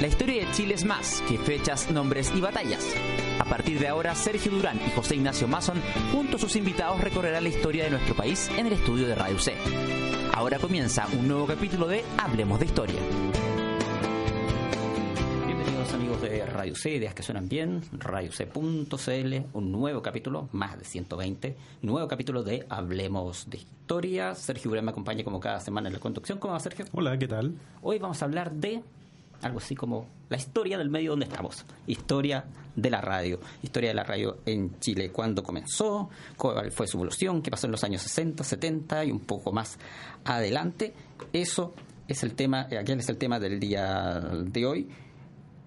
La historia de Chile es más que fechas, nombres y batallas. A partir de ahora, Sergio Durán y José Ignacio Mason, junto a sus invitados, recorrerán la historia de nuestro país en el estudio de Radio C. Ahora comienza un nuevo capítulo de Hablemos de Historia. Bienvenidos amigos de Radio C, ideas que suenan bien, radioc.cl, un nuevo capítulo, más de 120, nuevo capítulo de Hablemos de Historia. Sergio Durán me acompaña como cada semana en la conducción. ¿Cómo va Sergio? Hola, ¿qué tal? Hoy vamos a hablar de algo así como la historia del medio donde estamos, historia de la radio, historia de la radio en Chile, cuándo comenzó, cuál fue su evolución, qué pasó en los años 60, 70 y un poco más adelante. Eso es el tema, aquel es el tema del día de hoy.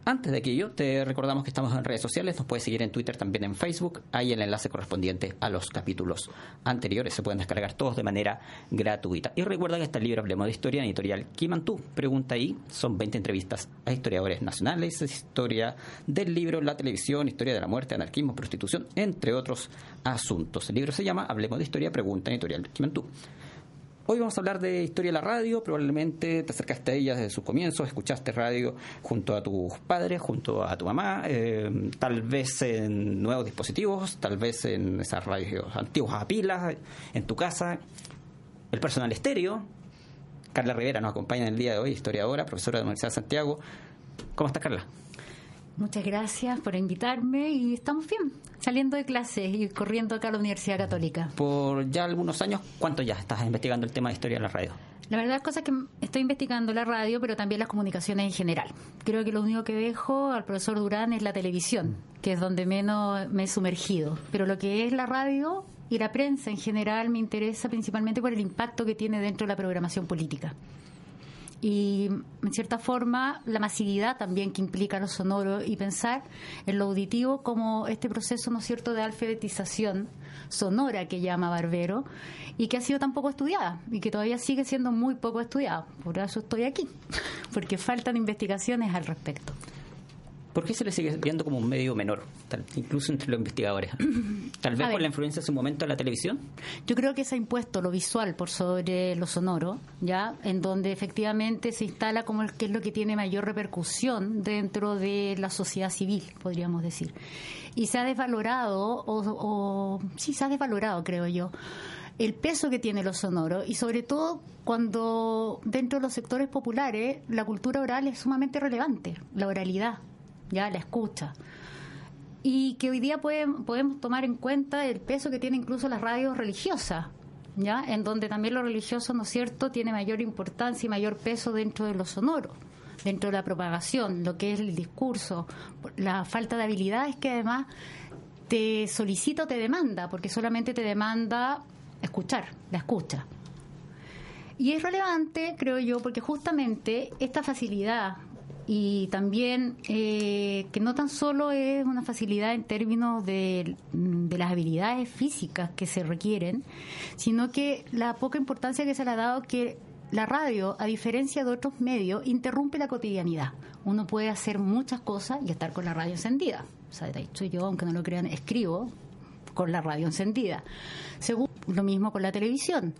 Antes de aquello, te recordamos que estamos en redes sociales, nos puedes seguir en Twitter, también en Facebook, hay el enlace correspondiente a los capítulos anteriores, se pueden descargar todos de manera gratuita. Y recuerda que está el libro Hablemos de Historia en editorial Kimantú, pregunta ahí, son 20 entrevistas a historiadores nacionales, historia del libro, la televisión, historia de la muerte, anarquismo, prostitución, entre otros asuntos. El libro se llama Hablemos de Historia, pregunta editorial Kimantú. Hoy vamos a hablar de historia de la radio, probablemente te acercaste a ella desde sus comienzos, escuchaste radio junto a tus padres, junto a tu mamá, eh, tal vez en nuevos dispositivos, tal vez en esas radios antiguas a pilas, en tu casa, el personal estéreo. Carla Rivera nos acompaña en el día de hoy, historiadora, profesora de la Universidad de Santiago. ¿Cómo está Carla? Muchas gracias por invitarme y estamos bien, saliendo de clases y corriendo acá a la Universidad Católica. Por ya algunos años, ¿cuánto ya estás investigando el tema de historia de la radio? La verdad es cosa que estoy investigando la radio, pero también las comunicaciones en general. Creo que lo único que dejo al profesor Durán es la televisión, que es donde menos me he sumergido. Pero lo que es la radio y la prensa en general me interesa principalmente por el impacto que tiene dentro de la programación política y en cierta forma la masividad también que implica lo sonoro y pensar en lo auditivo como este proceso no cierto de alfabetización sonora que llama Barbero y que ha sido tan poco estudiada y que todavía sigue siendo muy poco estudiada. Por eso estoy aquí porque faltan investigaciones al respecto ¿Por qué se le sigue viendo como un medio menor, incluso entre los investigadores? Tal vez por la influencia en su momento de la televisión. Yo creo que se ha impuesto lo visual por sobre lo sonoro, ya, en donde efectivamente se instala como el que es lo que tiene mayor repercusión dentro de la sociedad civil, podríamos decir. Y se ha desvalorado, o, o sí, se ha desvalorado, creo yo el peso que tiene lo sonoro y sobre todo cuando dentro de los sectores populares la cultura oral es sumamente relevante, la oralidad ya la escucha. Y que hoy día podemos tomar en cuenta el peso que tiene incluso las radios religiosas, ¿ya? En donde también lo religioso, ¿no es cierto?, tiene mayor importancia y mayor peso dentro de lo sonoro, dentro de la propagación, lo que es el discurso, la falta de habilidades que además te solicita o te demanda, porque solamente te demanda escuchar, la escucha. Y es relevante, creo yo, porque justamente esta facilidad y también eh, que no tan solo es una facilidad en términos de, las habilidades físicas que se requieren, sino que la poca importancia que se le ha dado que la radio, a diferencia de otros medios, interrumpe la cotidianidad. Uno puede hacer muchas cosas y estar con la radio encendida. O sea, de hecho yo, aunque no lo crean, escribo con la radio encendida. Segundo, lo mismo con la televisión.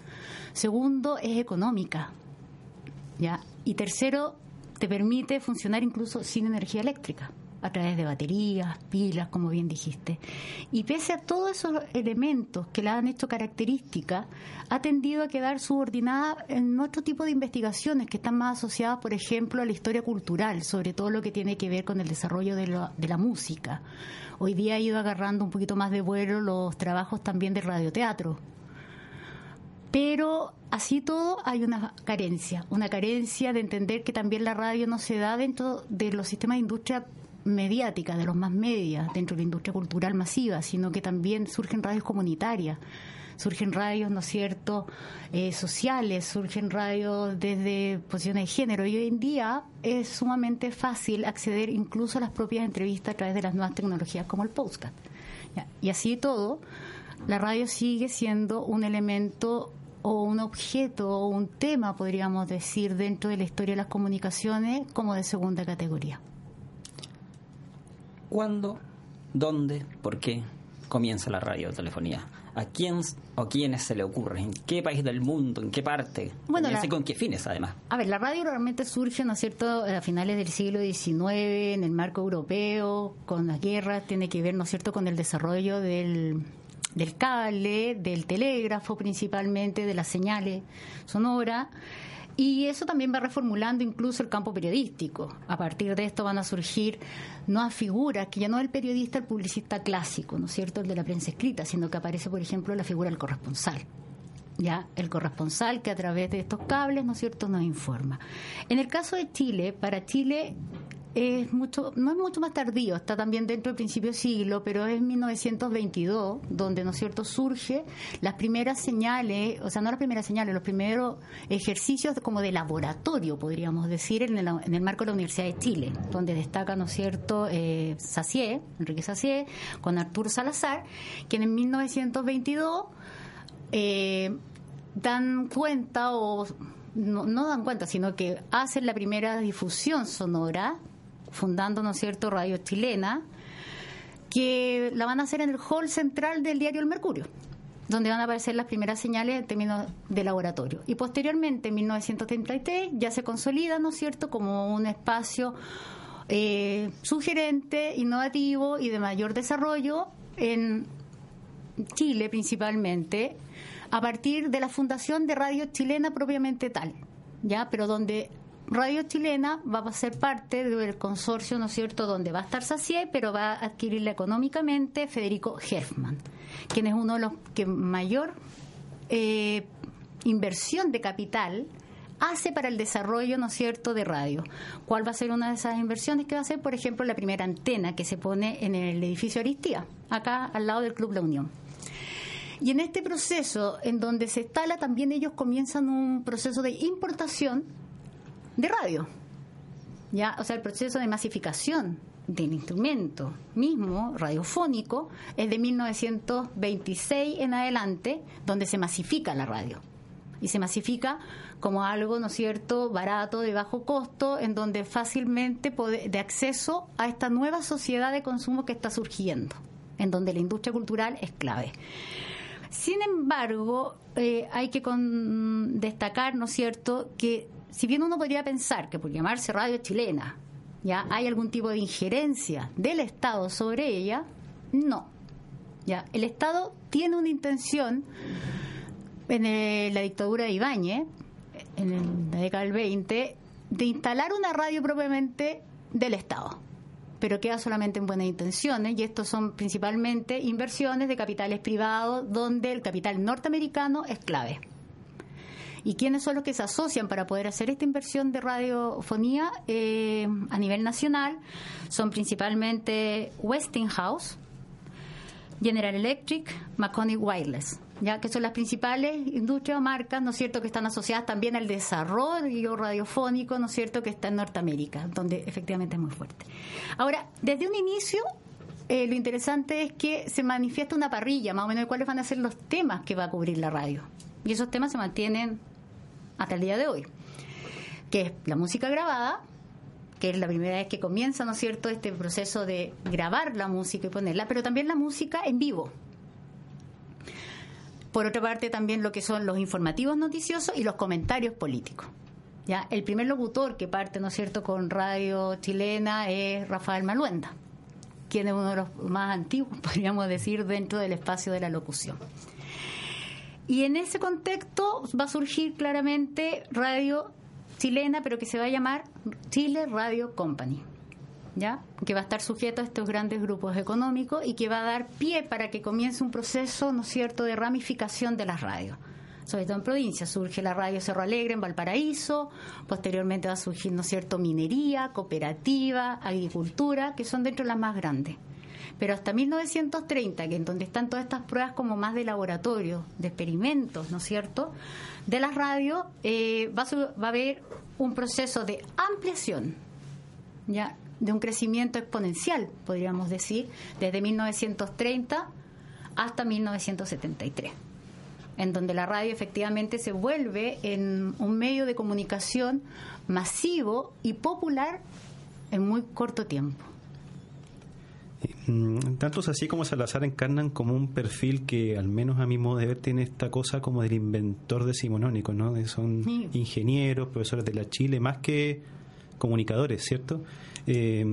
Segundo, es económica. ¿ya? Y tercero, te permite funcionar incluso sin energía eléctrica a través de baterías, pilas, como bien dijiste. Y pese a todos esos elementos que la han hecho característica, ha tendido a quedar subordinada en otro tipo de investigaciones que están más asociadas, por ejemplo, a la historia cultural, sobre todo lo que tiene que ver con el desarrollo de, de la música. Hoy día ha ido agarrando un poquito más de vuelo los trabajos también de radioteatro, pero así todo hay una carencia, una carencia de entender que también la radio no se da dentro de los sistemas de industria mediática, de los más medias, dentro de la industria cultural masiva, sino que también surgen radios comunitarias, surgen radios, ¿no es cierto?, eh, sociales, surgen radios desde posiciones de género y hoy en día es sumamente fácil acceder incluso a las propias entrevistas a través de las nuevas tecnologías como el podcast. Y así todo, la radio sigue siendo un elemento o un objeto o un tema, podríamos decir, dentro de la historia de las comunicaciones como de segunda categoría. ¿Cuándo, dónde, por qué comienza la radiotelefonía? ¿A quién o quiénes se le ocurre? ¿En qué país del mundo? ¿En qué parte? Bueno, con qué fines, además. A ver, la radio realmente surge, ¿no es cierto?, a finales del siglo XIX, en el marco europeo, con las guerras, tiene que ver, ¿no es cierto?, con el desarrollo del, del cable, del telégrafo principalmente, de las señales sonoras. Y eso también va reformulando incluso el campo periodístico. A partir de esto van a surgir nuevas figuras, que ya no es el periodista, el publicista clásico, ¿no es cierto?, el de la prensa escrita, sino que aparece, por ejemplo, la figura del corresponsal. Ya, el corresponsal que a través de estos cables, ¿no es cierto?, nos informa. En el caso de Chile, para Chile es mucho, no es mucho más tardío, está también dentro del principio siglo, pero es 1922 donde, ¿no es cierto?, surge las primeras señales, o sea, no las primeras señales, los primeros ejercicios como de laboratorio, podríamos decir, en el, en el marco de la Universidad de Chile, donde destaca, ¿no es cierto?, eh, Enrique Sacié, con Arturo Salazar, que en 1922 eh, dan cuenta o no, dan cuenta, sino que hacen la primera difusión sonora fundando, ¿no es cierto?, Radio Chilena, que la van a hacer en el hall central del diario El Mercurio, donde van a aparecer las primeras señales en términos de laboratorio. Y posteriormente, en 1933, ya se consolida, ¿no es cierto?, como un espacio eh, sugerente, innovativo y de mayor desarrollo en Chile principalmente, a partir de la fundación de Radio Chilena propiamente tal, ya, pero donde Radio Chilena va a ser parte del consorcio, ¿no es cierto?, donde va a estar Sacié, pero va a adquirirla económicamente Federico Hefman, quien es uno de los que mayor eh, inversión de capital hace para el desarrollo, ¿no es cierto?, de radio. ¿Cuál va a ser una de esas inversiones que va a ser, por ejemplo, la primera antena que se pone en el edificio Aristía, acá al lado del Club La Unión? Y en este proceso, en donde se instala, también ellos comienzan un proceso de importación de radio. ¿ya? O sea, el proceso de masificación del instrumento mismo, radiofónico, es de 1926 en adelante, donde se masifica la radio. Y se masifica como algo, ¿no es cierto?, barato, de bajo costo, en donde fácilmente de acceso a esta nueva sociedad de consumo que está surgiendo, en donde la industria cultural es clave. Sin embargo, eh, hay que destacar, ¿no es cierto?, que si bien uno podría pensar que por llamarse radio chilena ya hay algún tipo de injerencia del Estado sobre ella, no. Ya, el Estado tiene una intención en la dictadura de Ibáñez, en la década del 20, de instalar una radio propiamente del Estado pero queda solamente en buenas intenciones y estos son principalmente inversiones de capitales privados donde el capital norteamericano es clave. ¿Y quiénes son los que se asocian para poder hacer esta inversión de radiofonía eh, a nivel nacional? Son principalmente Westinghouse, General Electric, Maconi Wireless, ya que son las principales industrias o marcas, ¿no es cierto?, que están asociadas también al desarrollo radiofónico, ¿no es cierto?, que está en Norteamérica, donde efectivamente es muy fuerte. Ahora, desde un inicio, eh, lo interesante es que se manifiesta una parrilla, más o menos, de cuáles van a ser los temas que va a cubrir la radio. Y esos temas se mantienen hasta el día de hoy, que es la música grabada, que es la primera vez que comienza, ¿no es cierto?, este proceso de grabar la música y ponerla, pero también la música en vivo. Por otra parte, también lo que son los informativos noticiosos y los comentarios políticos. ¿ya? El primer locutor que parte, ¿no es cierto?, con radio chilena es Rafael Maluenda, quien es uno de los más antiguos, podríamos decir, dentro del espacio de la locución. Y en ese contexto va a surgir claramente radio chilena, pero que se va a llamar Chile Radio Company. ¿Ya? que va a estar sujeto a estos grandes grupos económicos y que va a dar pie para que comience un proceso, ¿no cierto?, de ramificación de las radios. Sobre todo en provincias, surge la radio Cerro Alegre en Valparaíso, posteriormente va a surgir, ¿no cierto?, minería, cooperativa, agricultura, que son dentro de las más grandes. Pero hasta 1930, que en donde están todas estas pruebas como más de laboratorio, de experimentos, ¿no es cierto?, de las radios, eh, va, va a haber un proceso de ampliación, ya de un crecimiento exponencial, podríamos decir, desde 1930 hasta 1973 en donde la radio efectivamente se vuelve en un medio de comunicación masivo y popular en muy corto tiempo. Mm, tantos así como Salazar encarnan como un perfil que, al menos a mi modo de ver, tiene esta cosa como del inventor decimonónico, ¿no? Son ingenieros, profesores de la Chile, más que comunicadores, ¿cierto? Eh,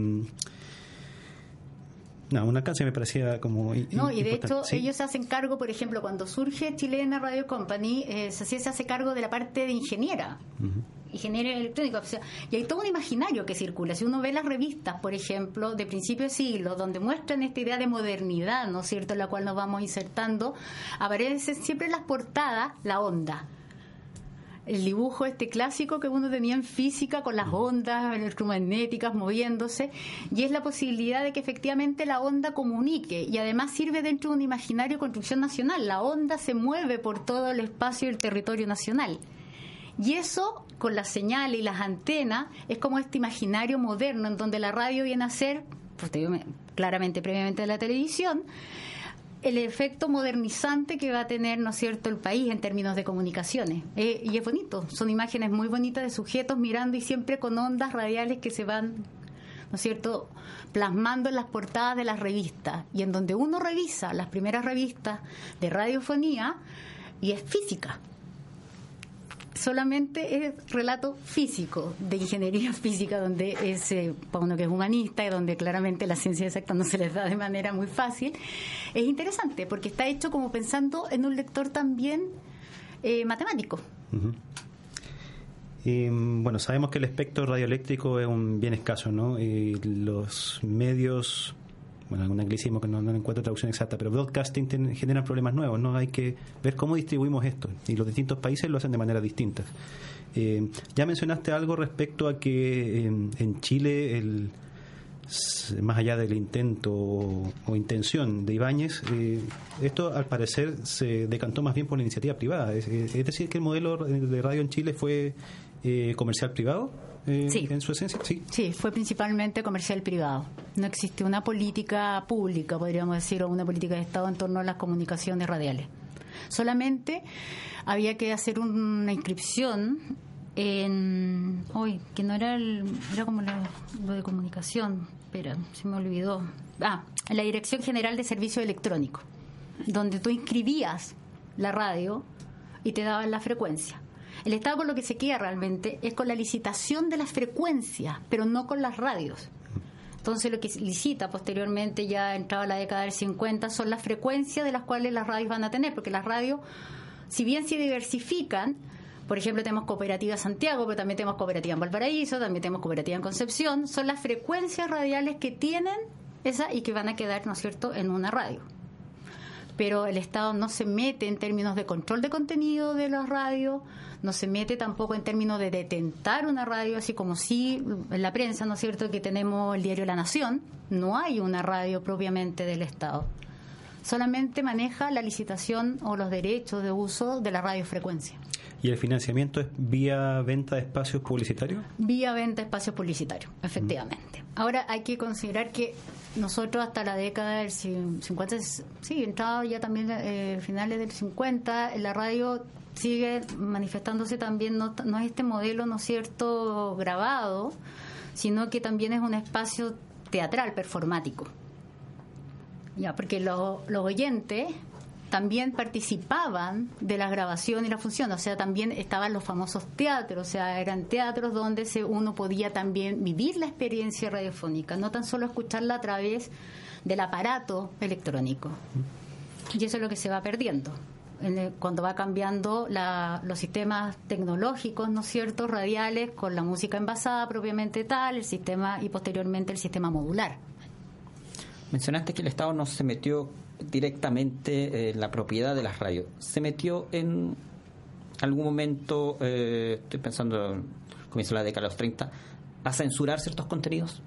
no, una canción me parecía como. No, y de hecho, ellos se hacen cargo, por ejemplo, cuando surge Chilena Radio Company, eh, se, hace cargo de la parte de ingeniera. Ingeniera electrónica. O sea, y hay todo un imaginario que circula. Si uno ve las revistas, por ejemplo, de principio de siglo, donde muestran esta idea de modernidad, ¿no es cierto?, en la cual nos vamos insertando, aparece siempre en las portadas la onda el dibujo este clásico que uno tenía en física con las ondas electromagnéticas moviéndose y es la posibilidad de que efectivamente la onda comunique y además sirve dentro de un imaginario construcción nacional. La onda se mueve por todo el espacio del territorio nacional. Y eso, con las señales y las antenas, es como este imaginario moderno en donde la radio viene a ser, pues claramente previamente de la televisión, el efecto modernizante que va a tener, ¿no es cierto?, el país en términos de comunicaciones. Eh, y es bonito, son imágenes muy bonitas de sujetos mirando y siempre con ondas radiales que se van, ¿no es cierto?, plasmando en las portadas de las revistas. Y en donde uno revisa las primeras revistas de radiofonía, y es física solamente es relato físico, de ingeniería física, donde es, eh, para uno que es humanista y donde claramente la ciencia exacta no se les da de manera muy fácil, es interesante porque está hecho como pensando en un lector también eh, matemático. bueno, sabemos que el espectro radioeléctrico es un bien escaso, ¿no? Y los medios bueno, algún anglicismo que no, no, encuentro traducción exacta, pero broadcasting genera generan problemas nuevos, ¿no? Hay que ver cómo distribuimos esto y los distintos países lo hacen de manera distinta. Eh, ya mencionaste algo respecto a que en, Chile, el, más allá del intento o, intención de Ibáñez, eh, esto al parecer se decantó más bien por la iniciativa privada. Es, decir, que el modelo de radio en Chile fue eh, comercial privado. Eh, sí. en su esencia? Sí. sí, fue principalmente comercial privado. No existe una política pública, podríamos decir, o una política de Estado en torno a las comunicaciones radiales. Solamente había que hacer una inscripción en hoy que no era el era como lo de comunicación espera se me olvidó ah en la dirección general de servicios electrónicos donde tú inscribías la radio y te daban la frecuencia el Estado con lo que se queda realmente es con la licitación de las frecuencias, pero no con las radios. Entonces lo que licita posteriormente, ya entrado la década del 50, son las frecuencias de las cuales las radios van a tener, porque las radios, si bien se diversifican, por ejemplo, tenemos Cooperativa Santiago, pero también tenemos Cooperativa en Valparaíso, también tenemos Cooperativa en Concepción, son las frecuencias radiales que tienen esa y que van a quedar, ¿no es cierto?, en una radio pero el Estado no se mete en términos de control de contenido de las radios, no se mete tampoco en términos de detentar una radio, así como si en la prensa, ¿no es cierto?, que tenemos el diario La Nación, no hay una radio propiamente del Estado. Solamente maneja la licitación o los derechos de uso de la radiofrecuencia. ¿Y el financiamiento es vía venta de espacios publicitarios? Vía venta de espacios publicitarios, efectivamente. Ahora hay que considerar que nosotros hasta la década del 50, sí, entrado ya también eh, finales del 50, la radio sigue manifestándose también, no, es este modelo, ¿no es cierto?, grabado, sino que también es un espacio teatral, performático. Ya, porque los oyentes también participaban de las grabaciones y la función, o sea, también estaban los famosos teatros, o sea, eran teatros donde se, uno podía también vivir la experiencia radiofónica, no tan solo escucharla a través del aparato electrónico. Y eso es lo que se va perdiendo cuando va cambiando los sistemas tecnológicos, ¿no es cierto?, radiales, con la música envasada propiamente tal, el sistema y posteriormente el sistema modular. Mencionaste que el Estado no se metió directamente en la propiedad de las radios. ¿Se metió en algún momento, eh, estoy pensando, comienzo la década de los 30, a censurar ciertos contenidos?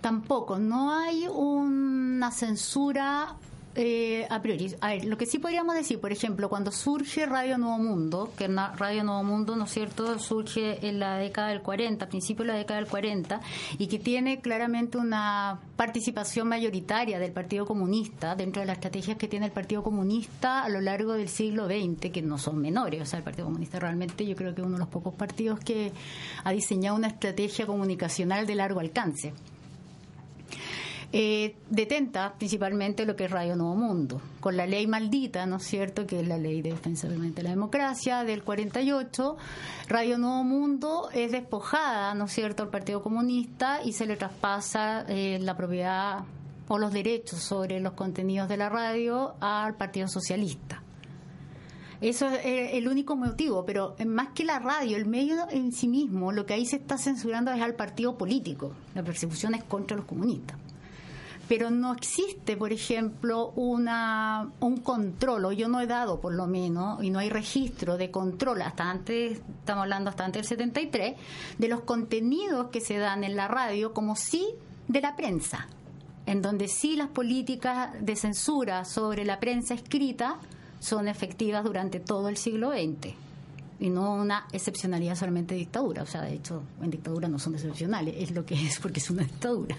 Tampoco, no hay una censura eh, a priori, a ver, lo que sí podríamos decir, por ejemplo, cuando surge Radio Nuevo Mundo, que Radio Nuevo Mundo, ¿no es cierto?, surge en la década del 40, principio de la década del 40, y que tiene claramente una participación mayoritaria del Partido Comunista dentro de las estrategias que tiene el Partido Comunista a lo largo del siglo XX, que no son menores, o sea, el Partido Comunista realmente yo creo que es uno de los pocos partidos que ha diseñado una estrategia comunicacional de largo alcance. Eh, detenta principalmente lo que es Radio Nuevo Mundo, con la ley maldita, ¿no es cierto?, que es la ley de defensa de la democracia del 48, Radio Nuevo Mundo es despojada, ¿no es cierto?, al Partido Comunista y se le traspasa eh, la propiedad o los derechos sobre los contenidos de la radio al Partido Socialista. Eso es el único motivo, pero más que la radio, el medio en sí mismo, lo que ahí se está censurando es al partido político. La persecución es contra los comunistas. Pero no existe, por ejemplo, una, un control, o yo no he dado por lo menos, y no hay registro de control hasta antes, estamos hablando hasta antes del 73, de los contenidos que se dan en la radio, como sí de la prensa, en donde sí las políticas de censura sobre la prensa escrita son efectivas durante todo el siglo XX y no una excepcionalidad solamente de dictadura. O sea, de hecho, en dictadura no son excepcionales, es lo que es porque es una dictadura.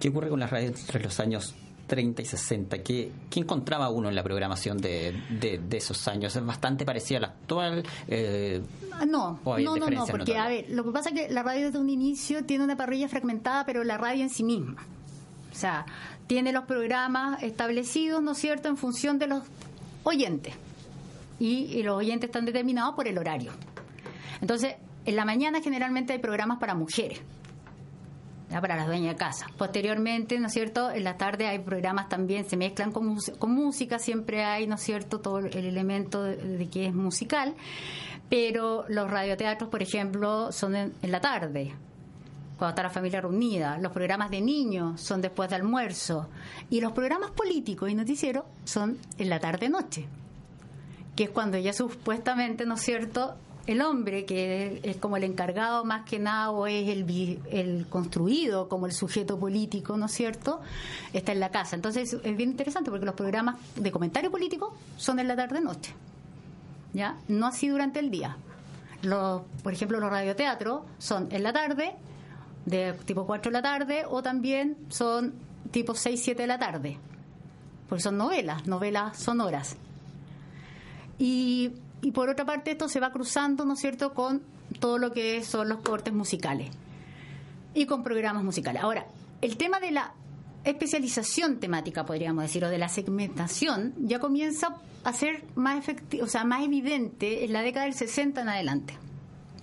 ¿Qué ocurre con las radios entre los años 30 y 60? ¿Qué, qué encontraba uno en la programación de, de, esos años? ¿Es bastante parecida a la actual? Eh, no, no, no, no, porque a ver, lo que pasa es que la radio desde un inicio tiene una parrilla fragmentada, pero la radio en sí misma. O sea, tiene los programas establecidos, ¿no es cierto?, en función de los oyentes. Y, los oyentes están determinados por el horario. Entonces, en la mañana generalmente hay programas para mujeres. Para las dueñas de casa. Posteriormente, ¿no es cierto? En la tarde hay programas también, se mezclan con, música, siempre hay, ¿no es cierto?, todo el elemento de, que es musical, pero los radioteatros, por ejemplo, son en la tarde cuando está la familia reunida, los programas de niños son después de almuerzo y los programas políticos y noticieros son en la tarde-noche, que es cuando ya supuestamente, ¿no es cierto?, el hombre, que es como el encargado más que nada o es el, el construido como el sujeto político, ¿no es cierto?, está en la casa. Entonces es bien interesante porque los programas de comentario político son en la tarde-noche, ¿ya? No así durante el día. Los, por ejemplo, los radioteatros son en la tarde de tipo 4 de la tarde o también son tipo 6, 7 de la tarde, porque son novelas, novelas sonoras. Y, y por otra parte esto se va cruzando, ¿no es cierto?, con todo lo que son los cortes musicales y con programas musicales. Ahora, el tema de la especialización temática, podríamos decir, o de la segmentación, ya comienza a ser más efectivo, o sea, más evidente en la década del 60 en adelante.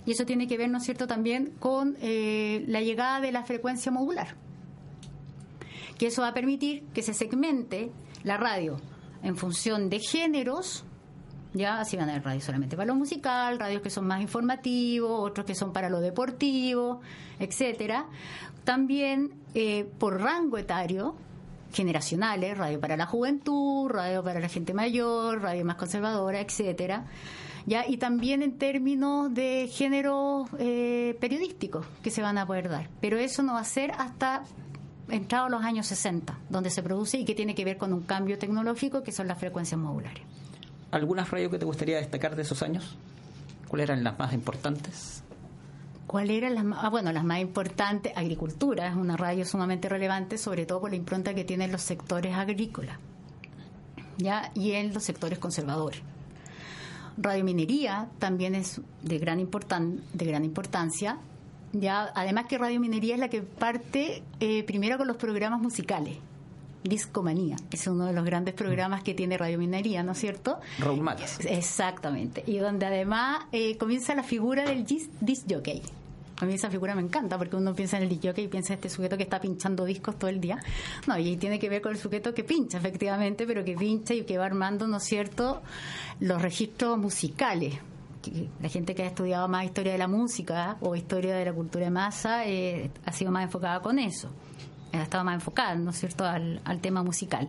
Y eso tiene que ver, ¿no es cierto?, también con eh, la llegada de la frecuencia modular. Que eso va a permitir que se segmente la radio en función de géneros, ya así van a haber radios solamente para lo musical, radios que son más informativos, otros que son para lo deportivo, etcétera. También eh, por rango etario, generacionales, radio para la juventud, radio para la gente mayor, radio más conservadora, etcétera. ¿ya? y también en términos de género eh, periodístico que se van a poder dar. Pero eso no va a ser hasta entrados los años 60, donde se produce y que tiene que ver con un cambio tecnológico que son las frecuencias modulares. ¿Algunas radios que te gustaría destacar de esos años? ¿Cuáles eran las más importantes? ¿Cuáles eran las más? Ah, bueno, las más importantes, agricultura es una radio sumamente relevante, sobre todo por la impronta que tienen los sectores agrícolas, ¿ya? Y en los sectores conservadores. Radiominería también es de gran, importan de gran importancia. Ya, además que Radiominería es la que parte eh, primero con los programas musicales. Discomanía, es uno de los grandes programas que tiene Radiominería, ¿no es cierto? Raúl Exactamente. Y donde además eh, comienza la figura del disc jockey a mí esa figura me encanta porque uno piensa en el DJ y piensa en este sujeto que está pinchando discos todo el día. No, y tiene que ver con el sujeto que pincha, efectivamente, pero que pincha y que va armando, ¿no es cierto?, los registros musicales. La gente que ha estudiado más historia de la música o historia de la cultura de masa eh, ha sido más enfocada con eso. Ha estado más enfocada, ¿no es cierto?, al, tema musical.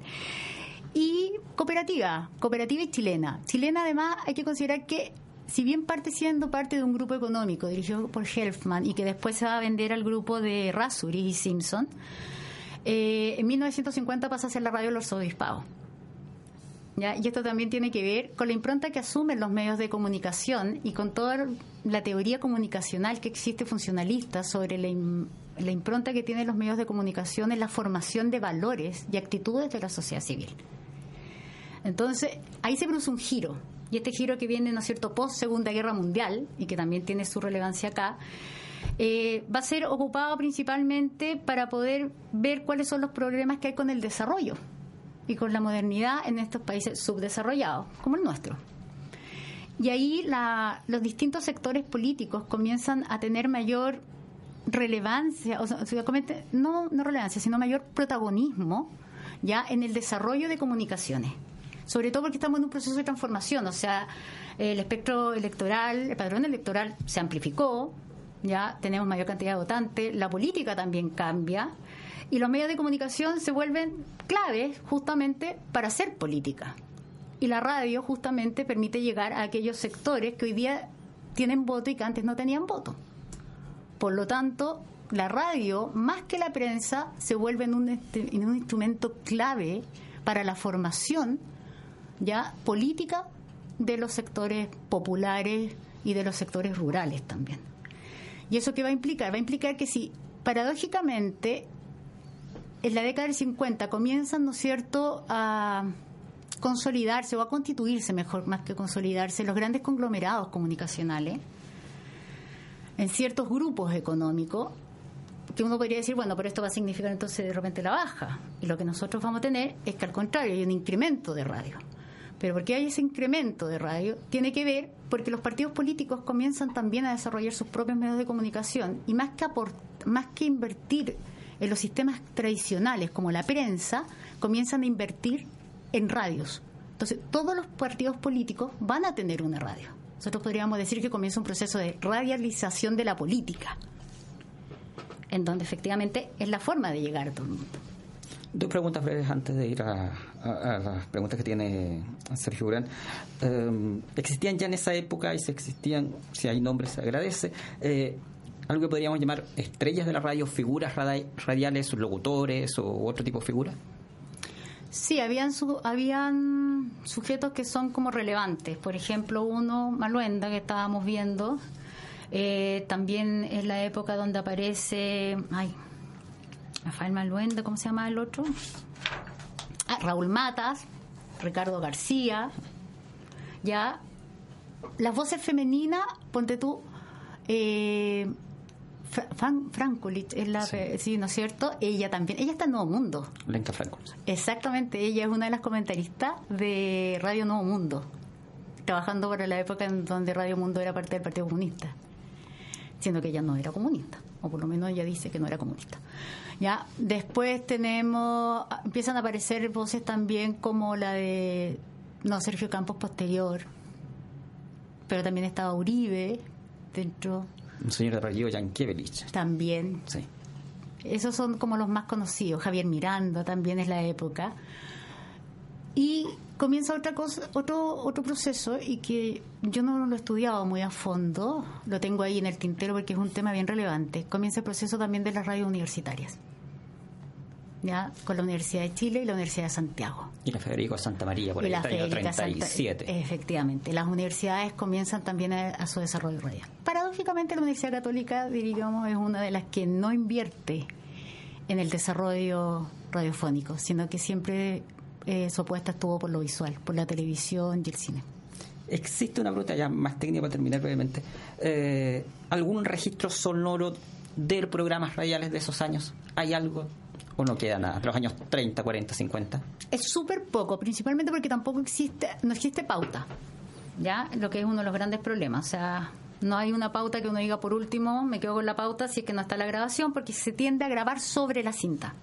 Y cooperativa, cooperativa y chilena. Chilena, además, hay que considerar que si bien parte siendo parte de un grupo económico dirigido por Helfman y que después se va a vender al grupo de Rasuri y Simpson, eh, en 1950 pasa a ser la radio del arzobispado. ¿Ya? Y esto también tiene que ver con la impronta que asumen los medios de comunicación y con toda la teoría comunicacional que existe funcionalista sobre la, la impronta que tienen los medios de comunicación en la formación de valores y actitudes de la sociedad civil. Entonces, ahí se produce un giro y este giro que viene, ¿no es cierto?, post Segunda Guerra Mundial, y que también tiene su relevancia acá, eh, va a ser ocupado principalmente para poder ver cuáles son los problemas que hay con el desarrollo y con la modernidad en estos países subdesarrollados, como el nuestro. Y ahí la, los distintos sectores políticos comienzan a tener mayor relevancia, o sea, no, no relevancia, sino mayor protagonismo ya en el desarrollo de comunicaciones. Sobre todo porque estamos en un proceso de transformación, o sea, el espectro electoral, el padrón electoral se amplificó, ya tenemos mayor cantidad de votantes, la política también cambia y los medios de comunicación se vuelven claves justamente para hacer política. Y la radio justamente permite llegar a aquellos sectores que hoy día tienen voto y que antes no tenían voto. Por lo tanto, la radio, más que la prensa, se vuelve en un, en un instrumento clave para la formación ya política de los sectores populares y de los sectores rurales también. ¿Y eso qué va a implicar? Va a implicar que si paradójicamente en la década del 50 comienzan, ¿no cierto?, a consolidarse o a constituirse, mejor más que consolidarse, los grandes conglomerados comunicacionales en ciertos grupos económicos, que uno podría decir, bueno, pero esto va a significar entonces de repente la baja. Y lo que nosotros vamos a tener es que al contrario, hay un incremento de radio. Pero porque hay ese incremento de radio, tiene que ver porque los partidos políticos comienzan también a desarrollar sus propios medios de comunicación y más que, más que invertir en los sistemas tradicionales como la prensa, comienzan a invertir en radios. Entonces, todos los partidos políticos van a tener una radio. Nosotros podríamos decir que comienza un proceso de radialización de la política, en donde efectivamente es la forma de llegar a todo el mundo. Dos preguntas antes de ir a, las preguntas que tiene Sergio Urán. Em, ¿Existían ya en esa época y si existían, si hay nombres, se agradece? Eh, algo que podríamos llamar estrellas de la radio, figuras radiales, locutores o otro tipo de figuras? Sí, habían, habían sujetos que son como relevantes. Por ejemplo, uno, Maluenda, que estábamos viendo. Eh, también es la época donde aparece. Ay, Rafael Maluenda, ¿cómo se llama el otro? Ah, Raúl Matas, Ricardo García, ya. Las voces femeninas, ponte tú, eh, Frankulich es la, sí. ¿no es cierto? Ella también, ella está en Nuevo Mundo. Lenka Frankulich. Exactamente, ella es una de las comentaristas de Radio Nuevo Mundo, trabajando para la época en donde Radio Mundo era parte del Partido Comunista, siendo que ella no era comunista, o por lo menos ella dice que no era comunista. Ya, después tenemos, empiezan a aparecer voces también como la de, no, Sergio Campos posterior, pero también estaba Uribe dentro. Un señor de apellido Yankiewicz. También. Sí. Esos son como los más conocidos. Javier Miranda también es la época. Y comienza otra cosa, otro, otro proceso y que yo no lo he estudiado muy a fondo, lo tengo ahí en el tintero porque es un tema bien relevante. Comienza el proceso también de las radios universitarias. ¿Ya? con la Universidad de Chile y la Universidad de Santiago. Y la Federico Santa María, por el año 37. efectivamente, las universidades comienzan también a, su desarrollo radial. Paradójicamente, la Universidad Católica, diríamos, es una de las que no invierte en el desarrollo radiofónico, sino que siempre eh, su apuesta estuvo por lo visual, por la televisión y el cine. Existe una pregunta ya más técnica para terminar brevemente. Eh, ¿Algún registro sonoro de programas radiales de esos años? ¿Hay algo? ¿O no queda nada? ¿De los años 30, 40, 50? Es súper poco, principalmente porque tampoco existe, no existe pauta. ¿Ya? Lo que es uno de los grandes problemas. O sea, no hay una pauta que uno diga por último, me quedo con la pauta si es que no está la grabación, porque se tiende a grabar sobre la cinta.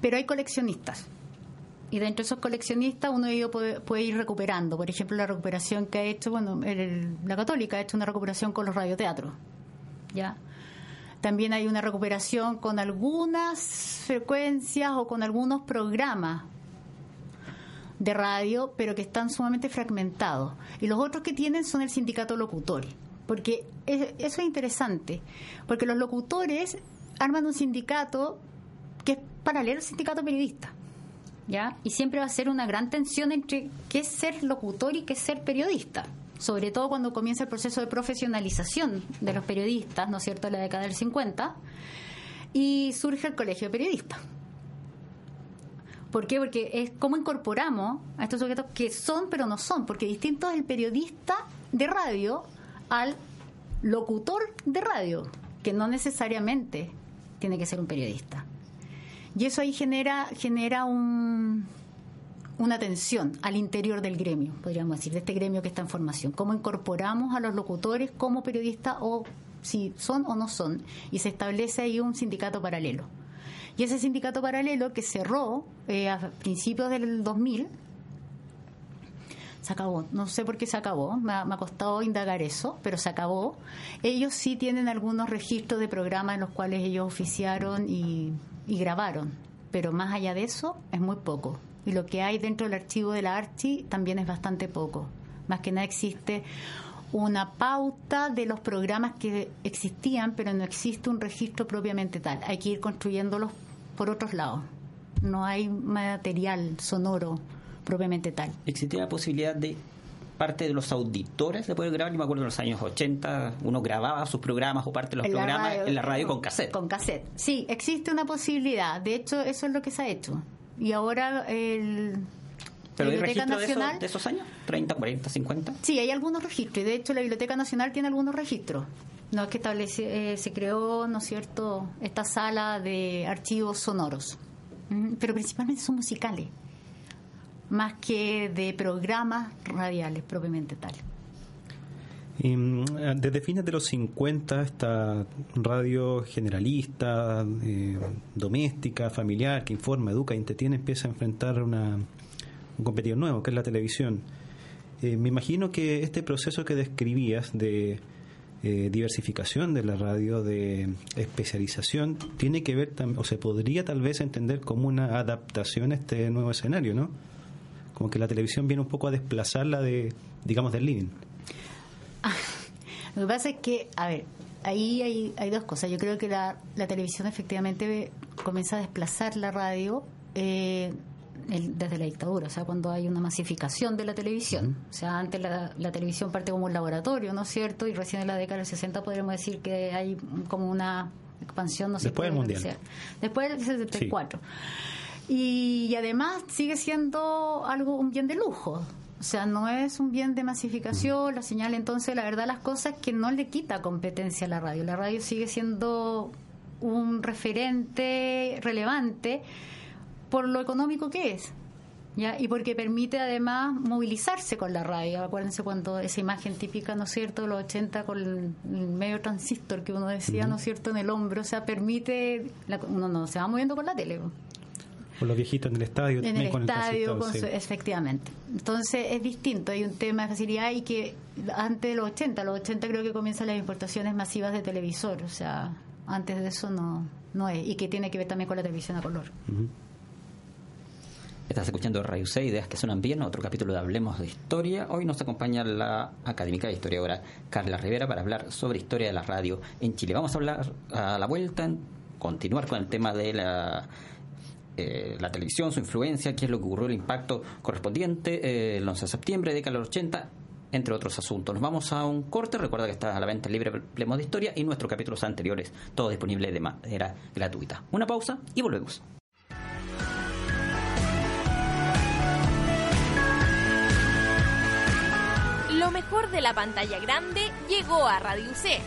Pero hay coleccionistas y dentro de esos coleccionistas uno de ellos puede, ir recuperando. Por ejemplo, la recuperación que ha hecho, bueno, la Católica ha hecho una recuperación con los radioteatros. ¿Ya? También hay una recuperación con algunas frecuencias o con algunos programas de radio, pero que están sumamente fragmentados. Y los otros que tienen son el sindicato locutores. Porque eso es interesante, porque los locutores arman un sindicato que es paralelo al sindicato periodista. Y siempre va a ser una gran tensión entre qué ser locutor y qué ser periodista. Sobre todo cuando comienza el proceso de profesionalización de los periodistas, ¿no es cierto?, en la década del 50, y surge el colegio de periodistas. ¿Por qué? Porque es cómo incorporamos a estos sujetos que son pero no son, porque distinto es el periodista de radio al locutor de radio, que no necesariamente tiene que ser un periodista. Y eso ahí genera, genera un, una tensión al interior del gremio, podríamos decir, de este gremio que está en formación. ¿Cómo incorporamos a los locutores como periodistas o si son o no son? Y se establece ahí un sindicato paralelo. Y ese sindicato paralelo que cerró eh, a principios del 2000, se acabó. No sé por qué se acabó, me ha, costado indagar eso, pero se acabó. Ellos sí tienen algunos registros de programas en los cuales ellos oficiaron y grabaron, pero más allá de eso es muy poco y lo que hay dentro del archivo de la ARCHI también es bastante poco. Más que nada existe una pauta de los programas que existían, pero no existe un registro propiamente tal. Hay que ir construyéndolos por otros lados. No hay material sonoro propiamente tal. ¿Existía la posibilidad de parte de los auditores de poder grabar? Yo me acuerdo en los años 80 uno grababa sus programas o parte de los programas en la radio con cassette. Con cassette. Sí, existe una posibilidad. De hecho, eso es lo que se ha hecho y ahora el ¿Pero hay registro Nacional, de, esos años? ¿30, 40, 50? Sí, hay algunos registros. Y de hecho, la Biblioteca Nacional tiene algunos registros. No es que establece, eh, se creó, ¿no es cierto?, esta sala de archivos sonoros. Pero principalmente son musicales. Más que de programas radiales, propiamente tal. Mm, desde fines de los 50, esta radio generalista, eh, doméstica, familiar, que informa, educa, entretiene, empieza a enfrentar una, un competidor nuevo, que es la televisión. Eh, me imagino que este proceso que describías de eh, diversificación de la radio, de especialización, tiene que ver, o se podría tal vez entender como una adaptación a este nuevo escenario, ¿no? Como que la televisión viene un poco a desplazarla de, digamos, del living. Lo que pasa es que, a ver, ahí hay, hay dos cosas. Yo creo que la, la televisión efectivamente comienza a desplazar la radio eh, desde la dictadura, o sea, cuando hay una masificación de la televisión. O sea, antes la, la, televisión parte como un laboratorio, ¿no es cierto? Y recién en la década del 60 podríamos decir que hay como una expansión, no sé Después del Mundial. Después del 74. Y, y además sigue siendo algo, un bien de lujo. O sea, no es un bien de masificación, la señal. Entonces, la verdad, las cosas que no le quita competencia a la radio. La radio sigue siendo un referente relevante por lo económico que es. ¿Ya? y porque permite además movilizarse con la radio. Acuérdense cuando esa imagen típica, ¿no es cierto?, de los 80 con el, medio transistor que uno decía, ¿no es cierto?, en el hombro, o sea, permite, uno no se va moviendo con la tele. Con los viejitos en el estadio. En el estadio, efectivamente. Entonces es distinto, hay un tema de facilidad y que antes de los 80, los 80 creo que comienzan las importaciones masivas de televisor, o sea, antes de eso no, no es, y que tiene que ver también con la televisión a color. Estás escuchando Radio C, Ideas que suenan bien, otro capítulo de Hablemos de Historia. Hoy nos acompaña la académica de historiadora Carla Rivera para hablar sobre historia de la radio en Chile. Vamos a hablar a la vuelta, continuar con el tema de la eh, la televisión, su influencia, qué es lo que ocurrió, el impacto correspondiente eh, el 11 de septiembre, década de los 80, entre otros asuntos. Nos vamos a un corte, recuerda que está a la venta libre Plemos de Historia y nuestros capítulos anteriores, todo disponible de manera gratuita. Una pausa y volvemos. Lo mejor de la pantalla grande llegó a Radio C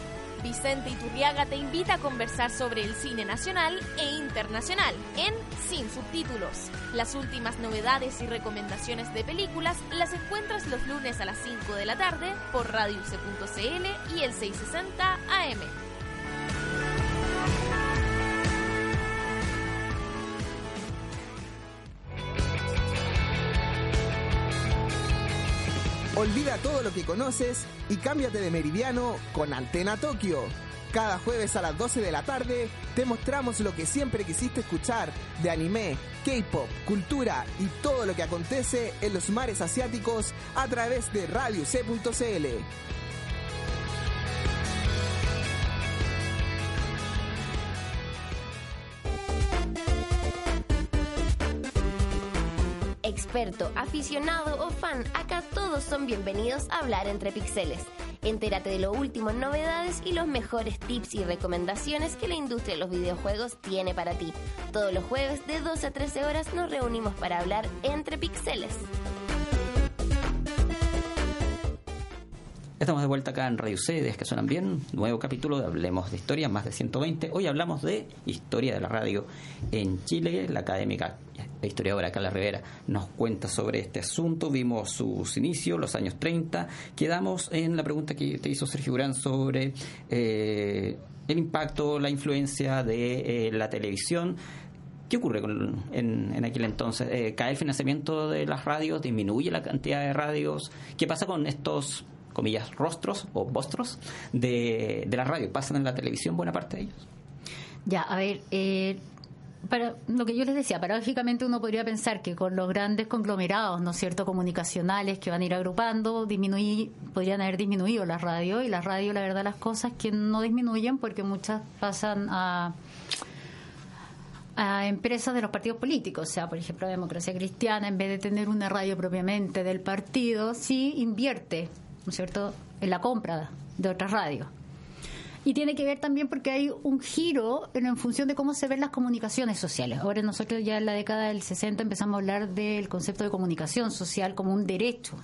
Vicente Iturriaga te invita a conversar sobre el cine nacional e internacional en Sin Subtítulos. Las últimas novedades y recomendaciones de películas las encuentras los lunes a las 5 de la tarde por radiuc.cl y el 660 AM. Olvida todo lo que conoces y cámbiate de meridiano con Antena Tokio. Cada jueves a las 12 de la tarde te mostramos lo que siempre quisiste escuchar de anime, K-pop, cultura y todo lo que acontece en los mares asiáticos a través de radioc.cl. experto, aficionado o fan, acá todos son bienvenidos a hablar entre pixeles. Entérate de lo último en novedades y los mejores tips y recomendaciones que la industria de los videojuegos tiene para ti. Todos los jueves de 12 a 13 horas nos reunimos para hablar entre pixeles. Estamos de vuelta acá en Radio C, que suenan bien. Nuevo capítulo de Hablemos de Historia, más de 120. Hoy hablamos de historia de la radio en Chile. La académica e historiadora Carla Rivera nos cuenta sobre este asunto. Vimos sus inicios, los años 30. Quedamos en la pregunta que te hizo Sergio Urán sobre eh, el impacto, la influencia de eh, la televisión. ¿Qué ocurre en, aquel entonces? Eh, ¿Cae el financiamiento de las radios? ¿Disminuye la cantidad de radios? ¿Qué pasa con estos comillas, rostros o vostros de, de la radio. ¿Pasan en la televisión buena parte de ellos? Ya, a ver, eh, para lo que yo les decía, paradójicamente uno podría pensar que con los grandes conglomerados, ¿no es cierto?, comunicacionales que van a ir agrupando, disminuir, podrían haber disminuido la radio y la radio, la verdad, las cosas que no disminuyen porque muchas pasan a a empresas de los partidos políticos, o sea, por ejemplo, Democracia Cristiana, en vez de tener una radio propiamente del partido, sí invierte ¿no es cierto?, en la compra de otras radios. Y tiene que ver también porque hay un giro en, función de cómo se ven las comunicaciones sociales. Ahora nosotros ya en la década del 60 empezamos a hablar del concepto de comunicación social como un derecho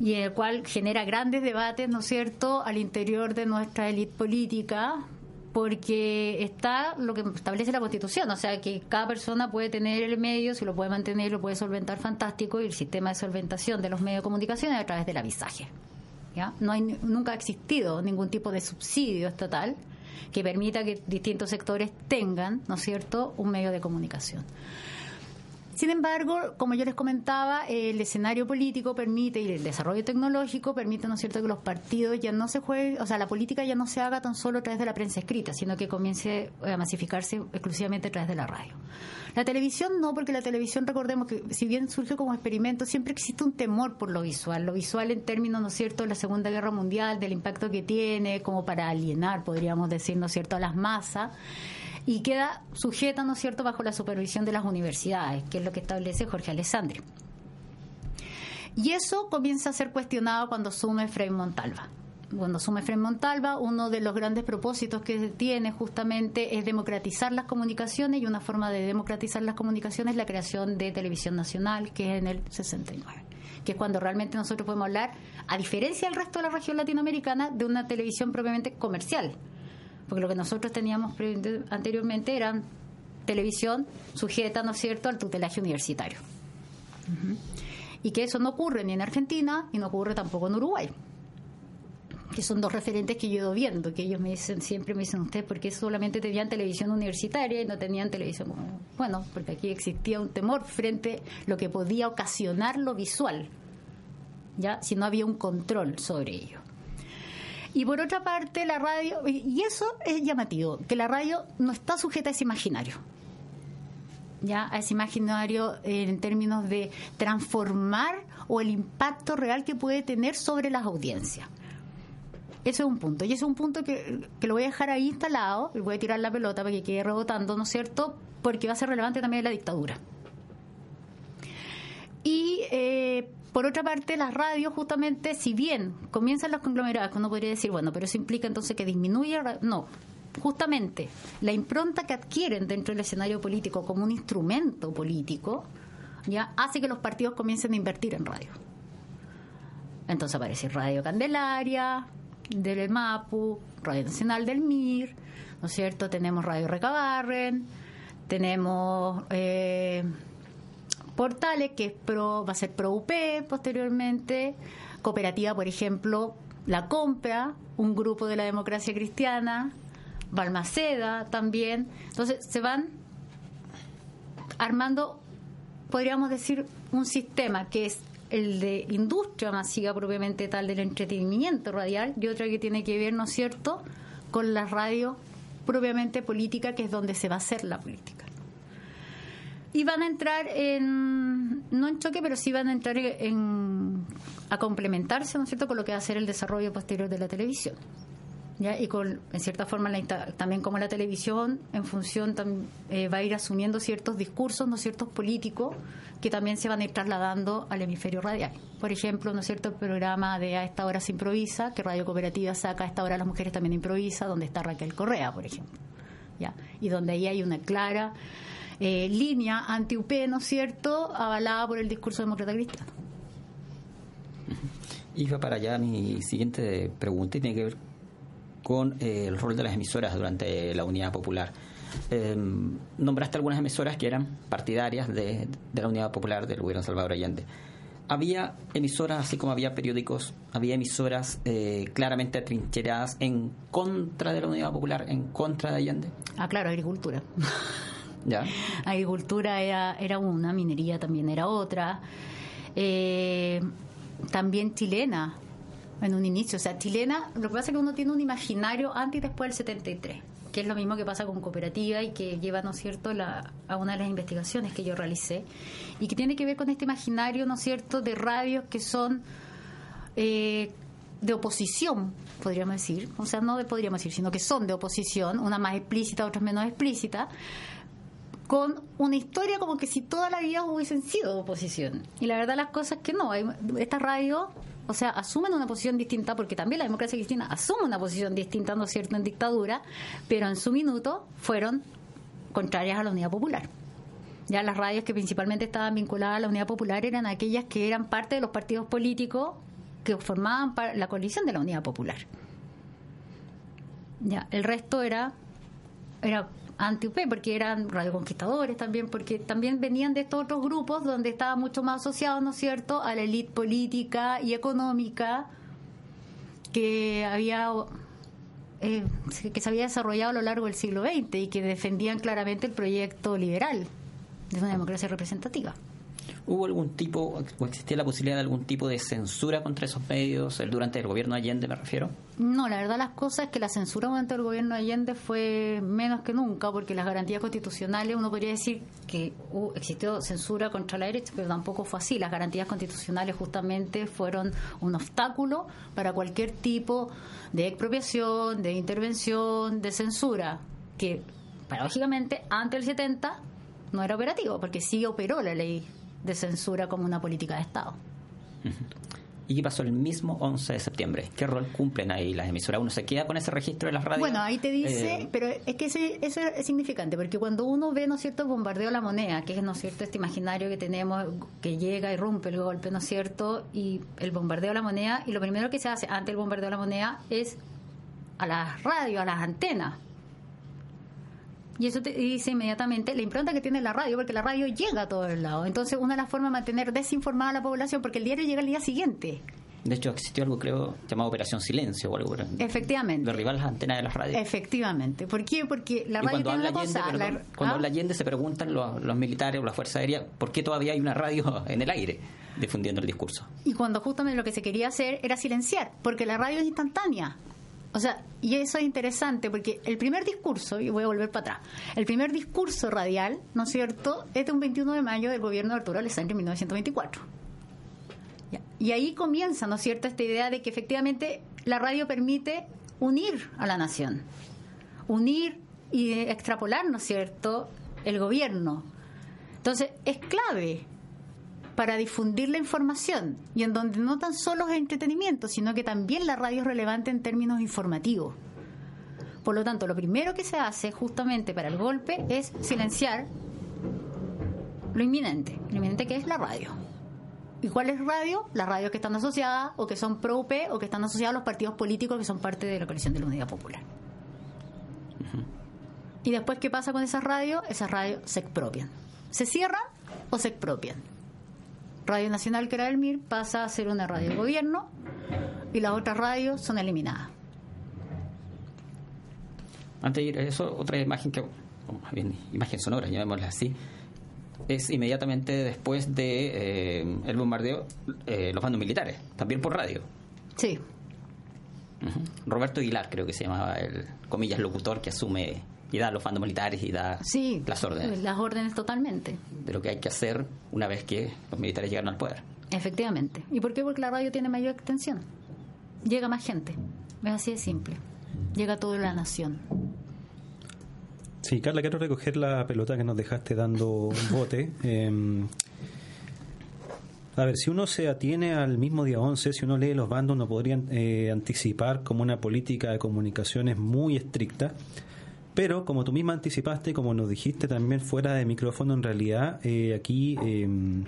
y el cual genera grandes debates, ¿no es cierto?, al interior de nuestra élite política, porque está lo que establece la Constitución, o sea que cada persona puede tener el medio, si lo puede mantener, lo puede solventar fantástico, y el sistema de solventación de los medios de comunicación es a través del avisaje. ¿ya? No hay, nunca ha existido ningún tipo de subsidio estatal que permita que distintos sectores tengan, ¿no es cierto?, un medio de comunicación. Sin embargo, como yo les comentaba, el escenario político permite y el desarrollo tecnológico permite, ¿no cierto?, que los partidos ya no se jueguen, o sea, la política ya no se haga tan solo a través de la prensa escrita, sino que comience a masificarse exclusivamente a través de la radio. La televisión no, porque la televisión, recordemos que si bien surge como experimento, siempre existe un temor por lo visual. Lo visual en términos, ¿no es cierto?, de la Segunda Guerra Mundial, del impacto que tiene, como para alienar, podríamos decir, ¿no es cierto?, a las masas y queda sujeta, ¿no es cierto?, bajo la supervisión de las universidades, que es lo que establece Jorge Alessandri. Y eso comienza a ser cuestionado cuando asume Frei Montalva. Cuando asume Frei Montalva, uno de los grandes propósitos que tiene justamente es democratizar las comunicaciones y una forma de democratizar las comunicaciones es la creación de Televisión Nacional, que es en el 69 que es cuando realmente nosotros podemos hablar, a diferencia del resto de la región latinoamericana, de una televisión propiamente comercial, porque lo que nosotros teníamos anteriormente era televisión sujeta, ¿no es cierto?, al tutelaje universitario. Y que eso no ocurre ni en Argentina y no ocurre tampoco en Uruguay que son dos referentes que yo he ido viendo, que ellos me dicen, siempre me dicen ustedes, porque solamente tenían televisión universitaria y no tenían televisión bueno, porque aquí existía un temor frente a lo que podía ocasionar lo visual, ya, si no había un control sobre ello. Y por otra parte, la radio, y eso es llamativo, que la radio no está sujeta a ese imaginario. ¿ya? a ese imaginario en términos de transformar o el impacto real que puede tener sobre las audiencias. Ese es un punto. Y ese es un punto que, que, lo voy a dejar ahí instalado, y voy a tirar la pelota para que quede rebotando, ¿no es cierto? Porque va a ser relevante también la dictadura. Y eh, por otra parte, las radios, justamente, si bien comienzan los conglomerados, uno podría decir, bueno, pero eso implica entonces que disminuye. No, justamente la impronta que adquieren dentro del escenario político como un instrumento político, ya hace que los partidos comiencen a invertir en radio. Entonces aparece Radio Candelaria, del MAPU, Radio Nacional del MIR, ¿no es cierto? Tenemos Radio Recabarren, tenemos. Eh, portales, que es pro, va a ser pro UP posteriormente, cooperativa, por ejemplo, La Compra, un grupo de la democracia cristiana, Balmaceda también. Entonces se van armando, podríamos decir, un sistema que es el de industria masiva propiamente tal del entretenimiento radial y otra que tiene que ver, ¿no es cierto?, con la radio propiamente política, que es donde se va a hacer la política y van a entrar en, no en choque, pero sí van a entrar en, a complementarse, ¿no es cierto?, con lo que va a ser el desarrollo posterior de la televisión. ¿Ya? Y con, en cierta forma, también como la televisión, en función, eh, va a ir asumiendo ciertos discursos, ¿no ciertos políticos, que también se van a ir trasladando al hemisferio radial. Por ejemplo, ¿no cierto?, el programa de A esta hora se improvisa, que Radio Cooperativa saca A esta hora las mujeres también improvisa, donde está Raquel Correa, por ejemplo. ¿Ya? Y donde ahí hay una clara eh, línea anti-UP, ¿no es cierto?, avalada por el discurso demócrata cristiano. Va para allá mi siguiente pregunta y tiene que ver con eh, el rol de las emisoras durante la Unidad Popular. Eh, nombraste algunas emisoras que eran partidarias de, de la Unidad Popular del gobierno de Salvador Allende. Había emisoras, así como había periódicos, había emisoras eh, claramente atrincheradas en contra de la Unidad Popular, en contra de Allende. Ah, claro, agricultura. ¿Ya? Agricultura era, era una, minería también era otra. Eh, también chilena, en un inicio. O sea, chilena, lo que pasa es que uno tiene un imaginario antes y después del 73, que es lo mismo que pasa con cooperativa y que lleva, ¿no es cierto?, la, a una de las investigaciones que yo realicé, y que tiene que ver con este imaginario, ¿no es cierto?, de radios que son... Eh, de oposición, podríamos decir, o sea, no de podríamos decir, sino que son de oposición, una más explícita, otra menos explícita, con una historia como que si toda la vida hubiesen sido oposición. Y la verdad las cosas es que no, esta radio, o sea, asumen una posición distinta, porque también la democracia cristiana asume una posición distinta, ¿no es cierto?, en dictadura, pero en su minuto fueron contrarias a la unidad popular. Ya las radios que principalmente estaban vinculadas a la unidad popular eran aquellas que eran parte de los partidos políticos que formaban la coalición de la unidad popular. Ya, el resto era era anti-UP, porque eran radioconquistadores también, porque también venían de estos otros grupos donde estaba mucho más asociado, ¿no es cierto?, a la élite política y económica que había eh, que se había desarrollado a lo largo del siglo XX y que defendían claramente el proyecto liberal de una democracia representativa. ¿Hubo algún tipo, o existía la posibilidad de algún tipo de censura contra esos medios durante el gobierno de Allende, me refiero? No, la verdad las cosas es que la censura durante el gobierno de Allende fue menos que nunca, porque las garantías constitucionales, uno podría decir que uh, existió censura contra la derecha, pero tampoco fue así. Las garantías constitucionales justamente fueron un obstáculo para cualquier tipo de expropiación, de intervención, de censura, que paradójicamente antes del 70 no era operativo, porque sí operó la ley de censura como una política de Estado. ¿Y qué pasó el mismo 11 de septiembre? ¿Qué rol cumplen ahí las emisoras? ¿Uno se queda con ese registro de las radios? Bueno, ahí te dice, eh, pero es que ese, eso es significante, porque cuando uno ve, ¿no es cierto?, el bombardeo a la moneda, que es, ¿no es cierto?, este imaginario que tenemos que llega y rompe el golpe, ¿no es cierto?, y el bombardeo a la moneda, y lo primero que se hace ante el bombardeo a la moneda es a las radios, a las antenas, y eso te dice inmediatamente la impronta que tiene la radio, porque la radio llega a todos lados. Entonces, una de las formas de mantener desinformada a la población, porque el diario llega el día siguiente. De hecho, existió algo, creo, llamado Operación Silencio o algo. Efectivamente. Derribar las antenas de las radios. Efectivamente. ¿Por qué? Porque la radio tiene una cosa... cuando ¿ah? habla Allende se preguntan los, los militares o la Fuerza Aérea por qué todavía hay una radio en el aire difundiendo el discurso. Y cuando justamente lo que se quería hacer era silenciar, porque la radio es instantánea. O sea, y eso es interesante porque el primer discurso, y voy a volver para atrás, el primer discurso radial, ¿no es cierto?, es de un 21 de mayo del gobierno de Arturo Alessandri en 1924. Y ahí comienza, ¿no es cierto?, esta idea de que efectivamente la radio permite unir a la nación, unir y extrapolar, ¿no es cierto?, el gobierno. Entonces, es clave para difundir la información y en donde no tan solo es entretenimiento, sino que también la radio es relevante en términos informativos. Por lo tanto, lo primero que se hace justamente para el golpe es silenciar lo inminente, lo inminente que es la radio. ¿Y cuál es radio? Las radios que están asociadas o que son pro-UP o que están asociadas a los partidos políticos que son parte de la coalición de la Unidad Popular. Y después, ¿qué pasa con esas radios? Esas radios se expropian. ¿Se cierran o se expropian? Radio Nacional, que era el MIR, pasa a ser una radio de gobierno y las otras radios son eliminadas. Antes de ir a eso, otra imagen que, bien, imagen sonora, llamémosla así, es inmediatamente después de eh, el bombardeo eh, los bandos militares, también por radio. Sí. Roberto Aguilar creo que se llamaba el, comillas, locutor que asume y da los bandos militares y da sí, las órdenes. Las órdenes totalmente. De lo que hay que hacer una vez que los militares llegan al poder. Efectivamente. ¿Y por qué? Porque la radio tiene mayor extensión. Llega más gente. Es así de simple. Llega a toda la nación. Sí, Carla, quiero recoger la pelota que nos dejaste dando un bote. Em, a ver, si uno se atiene al mismo día 11, si uno lee los bandos, uno podría eh, anticipar como una política de comunicaciones muy estricta pero como tú misma anticipaste, como nos dijiste también fuera de micrófono, en realidad eh, aquí em,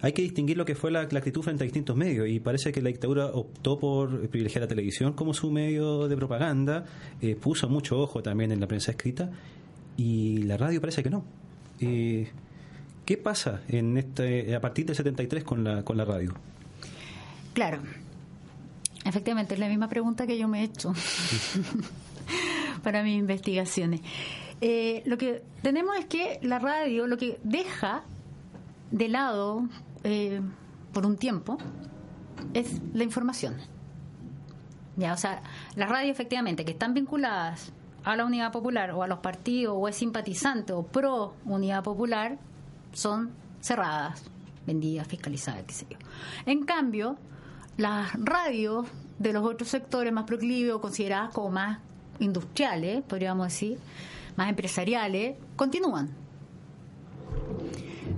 hay que distinguir lo que fue la, actitud frente a distintos medios y parece que la dictadura optó por privilegiar la televisión como su medio de propaganda, eh, puso mucho ojo también en la prensa escrita y la radio parece que no. Eh, ¿Qué pasa en este, a partir del 73 con la, con la radio? Claro, efectivamente es la misma pregunta que yo me he hecho para mis investigaciones. Eh, lo que tenemos es que la radio lo que deja de lado eh, por un tiempo es la información. Ya, o sea, las radios efectivamente que están vinculadas a la Unidad Popular o a los partidos o es simpatizante o pro Unidad Popular son cerradas, vendidas, fiscalizadas, qué sé yo. En cambio, las radios de los otros sectores más proclives o consideradas como más industriales, podríamos decir, más empresariales, continúan.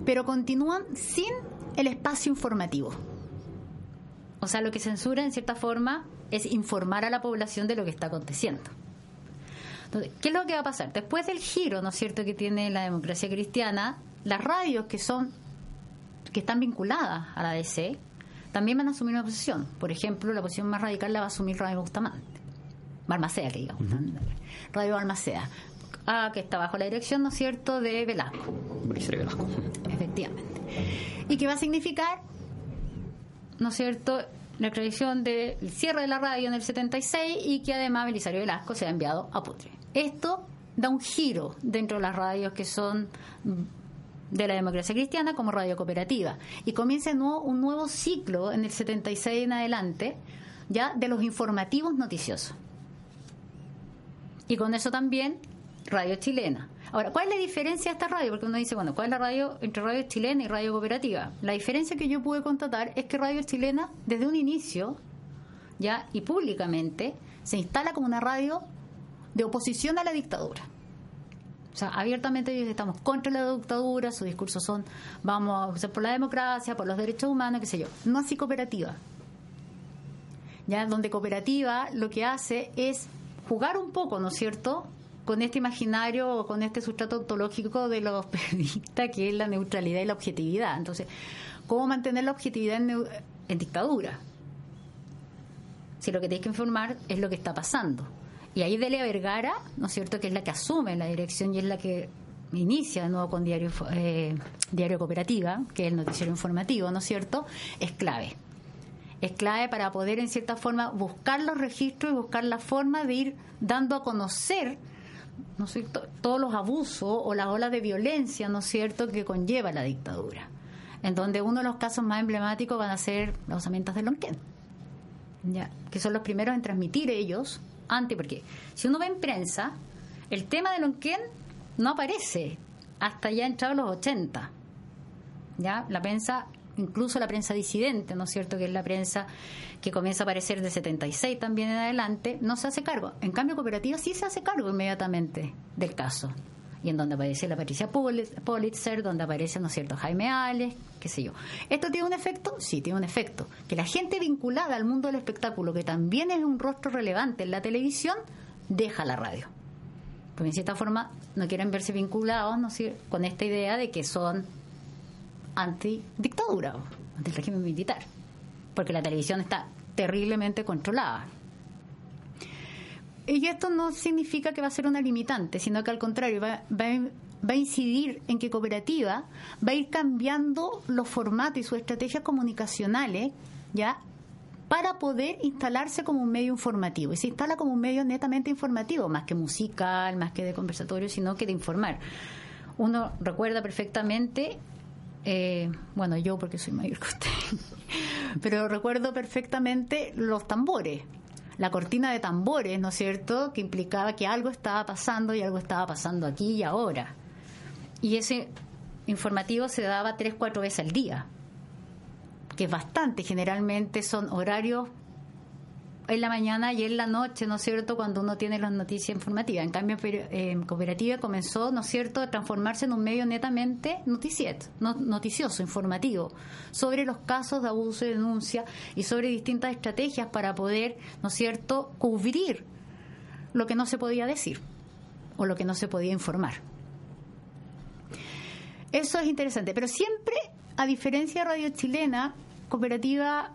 Pero continúan sin el espacio informativo. O sea, lo que censura en cierta forma es informar a la población de lo que está aconteciendo. Entonces, ¿qué es lo que va a pasar? Después del giro, ¿no es cierto?, que tiene la democracia cristiana, las radios que son que están vinculadas a la DC también van a asumir una posición. Por ejemplo, la posición más radical la va a asumir Radio Bustamante. Balmaceda, que digamos. Radio Balmaceda. Ah, que está bajo la dirección, ¿no es cierto?, de Velasco. Velasco. Efectivamente. Y que va a significar, ¿no es cierto?, la creación del cierre de la radio en el 76 y que además Belisario Velasco se ha enviado a Putre. Esto da un giro dentro de las radios que son de la democracia cristiana como radio cooperativa. Y comienza un nuevo ciclo en el 76 en adelante, ya de los informativos noticiosos. Y con eso también radio chilena. Ahora, ¿cuál es la diferencia de esta radio? Porque uno dice, bueno, ¿cuál es la radio entre radio chilena y radio cooperativa? La diferencia que yo pude constatar es que radio chilena, desde un inicio, ya y públicamente, se instala como una radio de oposición a la dictadura. O sea, abiertamente ellos estamos contra la dictadura, sus discursos son vamos por la democracia, por los derechos humanos, qué sé yo. No así cooperativa. Ya donde cooperativa lo que hace es jugar un poco, ¿no es cierto?, con este imaginario, con este sustrato ontológico de los periodistas, que es la neutralidad y la objetividad. Entonces, ¿cómo mantener la objetividad en, en dictadura? Si lo que tienes que informar es lo que está pasando. Y ahí Delia Vergara, ¿no es cierto?, que es la que asume la dirección y es la que inicia de nuevo con Diario, eh, Diario Cooperativa, que es el noticiero informativo, ¿no es cierto?, es clave. Es clave para poder, en cierta forma, buscar los registros y buscar la forma de ir dando a conocer ¿no es todos los abusos o las olas de violencia, ¿no es cierto?, que conlleva la dictadura. En donde uno de los casos más emblemáticos van a ser los amentas de Lonquén, ya, que son los primeros en transmitir ellos antes, porque si uno ve en prensa, el tema de Lonquén no aparece hasta ya entrados los 80. ¿Ya? La prensa, incluso la prensa disidente, ¿no es cierto? Que es la prensa que comienza a aparecer de 76 también en adelante, no se hace cargo. En cambio, Cooperativa sí se hace cargo inmediatamente del caso y en donde aparece la Patricia Pulitzer, donde aparece, ¿no es cierto?, Jaime Ales, qué sé yo. ¿Esto tiene un efecto? Sí, tiene un efecto. Que la gente vinculada al mundo del espectáculo, que también es un rostro relevante en la televisión, deja la radio. Porque en cierta forma no quieren verse vinculados ¿no? con esta idea de que son antidictadura, anti régimen militar. Porque la televisión está terriblemente controlada. Y esto no significa que va a ser una limitante, sino que al contrario, va, a incidir en que cooperativa va a ir cambiando los formatos y sus estrategias comunicacionales, ¿ya? para poder instalarse como un medio informativo. Y se instala como un medio netamente informativo, más que musical, más que de conversatorio, sino que de informar. Uno recuerda perfectamente, eh, bueno, yo porque soy mayor que usted, pero recuerdo perfectamente los tambores la cortina de tambores, ¿no es cierto?, que implicaba que algo estaba pasando y algo estaba pasando aquí y ahora. Y ese informativo se daba tres, cuatro veces al día, que es bastante, generalmente son horarios en la mañana y en la noche, ¿no es cierto?, cuando uno tiene las noticias informativas. En cambio, eh, Cooperativa comenzó, ¿no es cierto?, a transformarse en un medio netamente noticioso, informativo, sobre los casos de abuso y denuncia y sobre distintas estrategias para poder, ¿no es cierto?, cubrir lo que no se podía decir o lo que no se podía informar. Eso es interesante, pero siempre a diferencia de Radio Chilena, cooperativa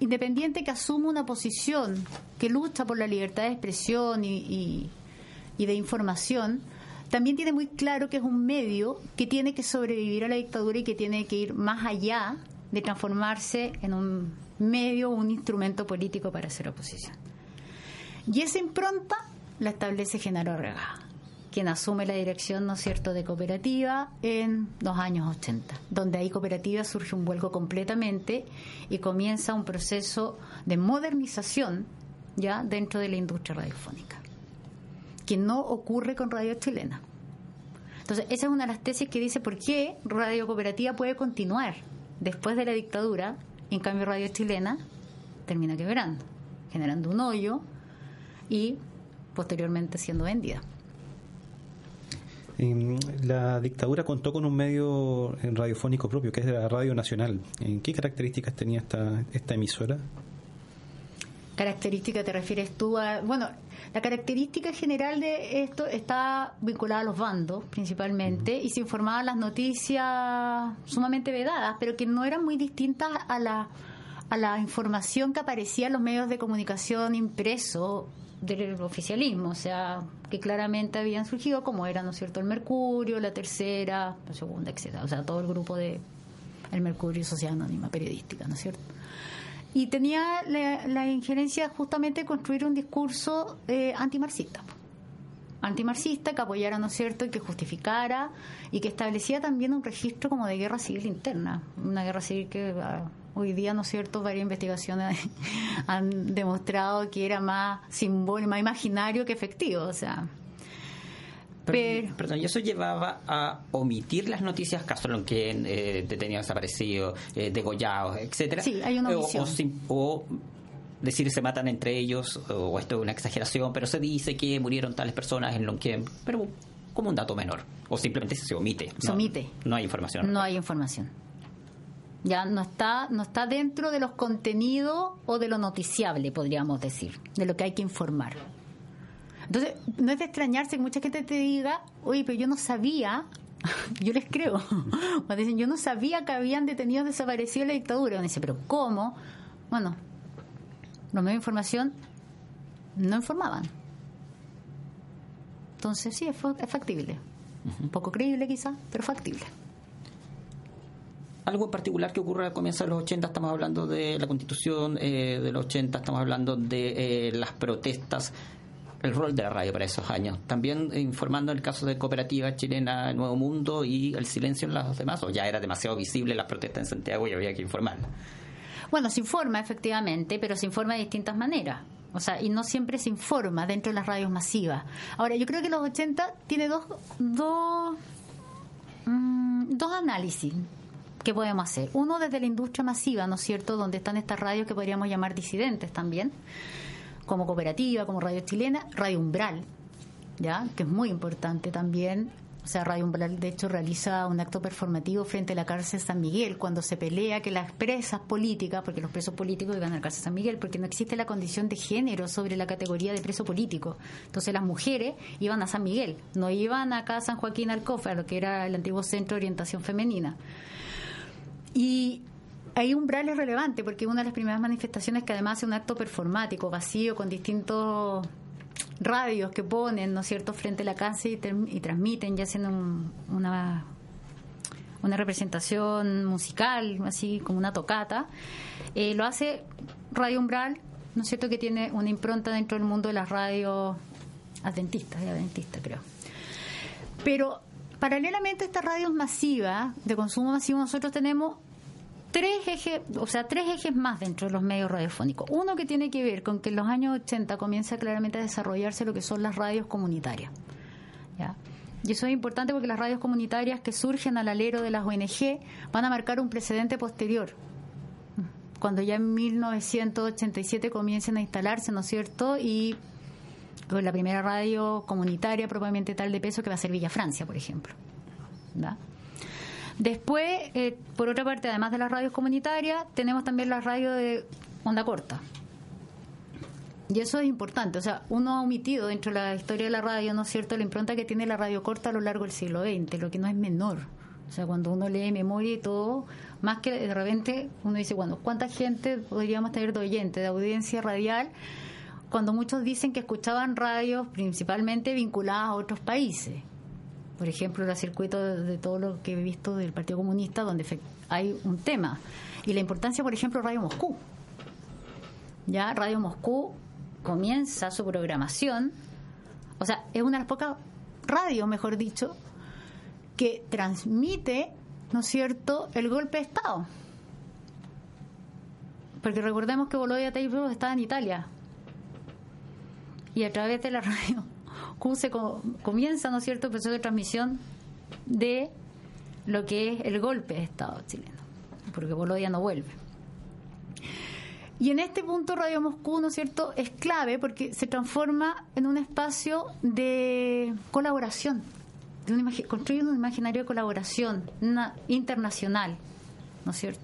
independiente que asume una posición que lucha por la libertad de expresión y, y, de información, también tiene muy claro que es un medio que tiene que sobrevivir a la dictadura y que tiene que ir más allá de transformarse en un medio o un instrumento político para hacer oposición. Y esa impronta la establece Genaro Arregada quien asume la dirección, ¿no cierto?, de cooperativa en los años 80, donde ahí cooperativa surge un vuelco completamente y comienza un proceso de modernización ya dentro de la industria radiofónica, que no ocurre con Radio Chilena. Entonces, esa es una de las tesis que dice por qué Radio Cooperativa puede continuar después de la dictadura, en cambio Radio Chilena termina quebrando, generando un hoyo y posteriormente siendo vendida. La dictadura contó con un medio radiofónico propio, que es la Radio Nacional. ¿En qué características tenía esta, esta emisora? ¿Característica te refieres tú a...? Bueno, la característica general de esto está vinculada a los bandos, principalmente, y se informaban las noticias sumamente vedadas, pero que no eran muy distintas a la, a la información que aparecía en los medios de comunicación impresos del oficialismo, o sea, que claramente habían surgido, como era, ¿no es cierto?, el Mercurio, la Tercera, la Segunda, etcétera, o sea, todo el grupo de el Mercurio Sociedad Anónima Periodística, ¿no es cierto? Y tenía la, injerencia justamente de construir un discurso eh, antimarxista, antimarxista que apoyara, ¿no es cierto?, y que justificara y que establecía también un registro como de guerra civil interna, una guerra civil que... Ah, Hoy día, ¿no es cierto?, varias investigaciones han demostrado que era más simbólico, más imaginario que efectivo, o sea... Pero, perdón, y eso llevaba a omitir las noticias que eh, detenidos desaparecidos, eh, degollados, etcétera. Sí, hay una omisión. O, decir se matan entre ellos, o esto es una exageración, pero se dice que murieron tales personas en Lonquén, pero como un dato menor, o simplemente se omite. Se omite. No hay información. No hay información ya no está no está dentro de los contenidos o de lo noticiable podríamos decir de lo que hay que informar entonces no es de extrañarse que mucha gente te diga oye pero yo no sabía yo les creo o dicen yo no sabía que habían detenidos desaparecidos en la dictadura dice pero cómo bueno los medios de información no informaban entonces sí es, factible un poco creíble quizás pero factible algo en particular que ocurre al comienzo de los 80, estamos hablando de la constitución eh, de los 80, estamos hablando de eh, las protestas, el rol de la radio para esos años. También informando el caso de Cooperativa Chilena Nuevo Mundo y el silencio en los demás, o ya era demasiado visible las protestas en Santiago y había que informar. Bueno, se informa efectivamente, pero se informa de distintas maneras. O sea, y no siempre se informa dentro de las radios masivas. Ahora, yo creo que los 80 tiene dos, dos, mm, dos análisis. ¿qué podemos hacer? Uno desde la industria masiva, ¿no es cierto?, donde están estas radios que podríamos llamar disidentes también, como cooperativa, como radio chilena, radio umbral, ¿ya? Que es muy importante también. O sea, Radio Umbral, de hecho, realiza un acto performativo frente a la cárcel San Miguel cuando se pelea que las presas políticas, porque los presos políticos iban a la cárcel San Miguel, porque no existe la condición de género sobre la categoría de preso político. Entonces, las mujeres iban a San Miguel, no iban acá a San Joaquín Alcofa, lo que era el antiguo centro de orientación femenina. Y hay umbral es relevante porque una de las primeras manifestaciones que además es un acto performático, vacío, con distintos radios que ponen, ¿no es cierto?, frente a la casa y, transmiten, ya haciendo una, una representación musical, así como una tocata, eh, lo hace Radio Umbral, ¿no es cierto?, que tiene una impronta dentro del mundo de las radios adventistas, de adventistas creo. Pero paralelamente a estas radios masivas, de consumo masivo, nosotros tenemos tres ejes, o sea, tres ejes más dentro de los medios radiofónicos. Uno que tiene que ver con que en los años 80 comienza claramente a desarrollarse lo que son las radios comunitarias. Y eso es importante porque las radios comunitarias que surgen al alero de las ONG van a marcar un precedente posterior. Cuando ya en 1987 comiencen a instalarse, ¿no es cierto? Y con la primera radio comunitaria propiamente tal de peso que va a ser Villa Francia, por ejemplo. Después, eh, por otra parte, además de las radios comunitarias, tenemos también la radio de onda corta. Y eso es importante, o sea, uno ha omitido dentro de la historia de la radio, ¿no es cierto?, la impronta que tiene la radio corta a lo largo del siglo XX, lo que no es menor. O sea, cuando uno lee memoria y todo, más que de repente uno dice, bueno, ¿cuánta gente podríamos tener de oyente, de audiencia radial? Cuando muchos dicen que escuchaban radios principalmente vinculadas a otros países. Por ejemplo, el circuito de, todo lo que he visto del Partido Comunista, donde hay un tema. Y la importancia, por ejemplo, Radio Moscú. Ya Radio Moscú comienza su programación, o sea, es una de las pocas radios, mejor dicho, que transmite, ¿no es cierto?, el golpe de Estado. Porque recordemos que Volodya Teipo estaba en Italia. Y a través de la radio Q se co- comienza, ¿no es cierto?, el proceso de transmisión de lo que es el golpe de Estado chileno. Porque Volodya no vuelve. Y en este punto Radio Moscú, ¿no es cierto?, es clave porque se transforma en un espacio de colaboración, de un un imaginario de colaboración internacional, ¿no es cierto?,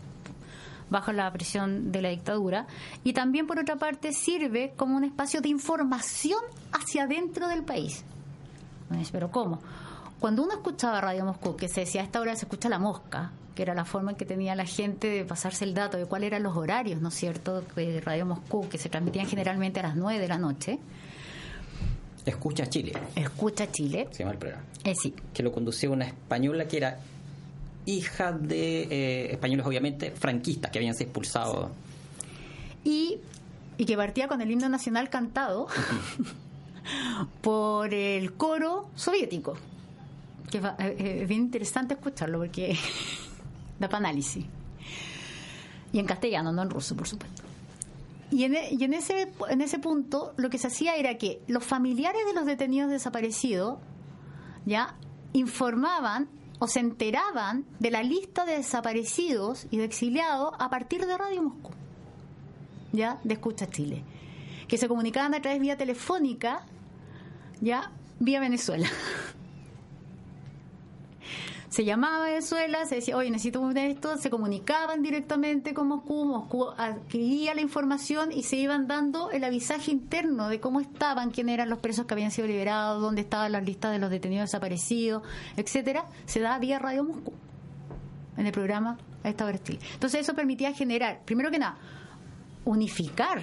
bajo la presión de la dictadura. Y también, por otra parte, sirve como un espacio de información hacia adentro del país. Pero ¿cómo? Cuando uno escuchaba Radio Moscú, que se decía a esta hora se escucha la mosca, que era la forma en que tenía la gente de pasarse el dato de cuáles eran los horarios, ¿no es cierto?, de Radio Moscú, que se transmitían generalmente a las 9 de la noche. Escucha Chile, Escucha Chile. se llama el programa. Eh, sí, Que lo conducía una española que era hija de eh, españoles, obviamente, franquistas, que habían sido expulsados. y, y que partía con el himno nacional cantado por el coro soviético. Que va- eh, es bien interesante escucharlo porque da para análisis. Y en castellano, no en ruso, por supuesto. Y en, e- y en ese, en ese punto lo que se hacía era que los familiares de los detenidos desaparecidos ya informaban o se enteraban de la lista de desaparecidos y de exiliados a partir de Radio Moscú ya de Escucha Chile, que se comunicaban a través vía telefónica, ya vía Venezuela. Se llamaba a Venezuela, se decía, oye, necesito esto, se comunicaban directamente con Moscú, Moscú adquiría la información y se iban dando el avisaje interno de cómo estaban, quién eran los presos que habían sido liberados, dónde estaban las listas de los detenidos desaparecidos, etcétera, se da vía Radio Moscú en el programa a esta. Entonces eso permitía generar, primero que nada, unificar,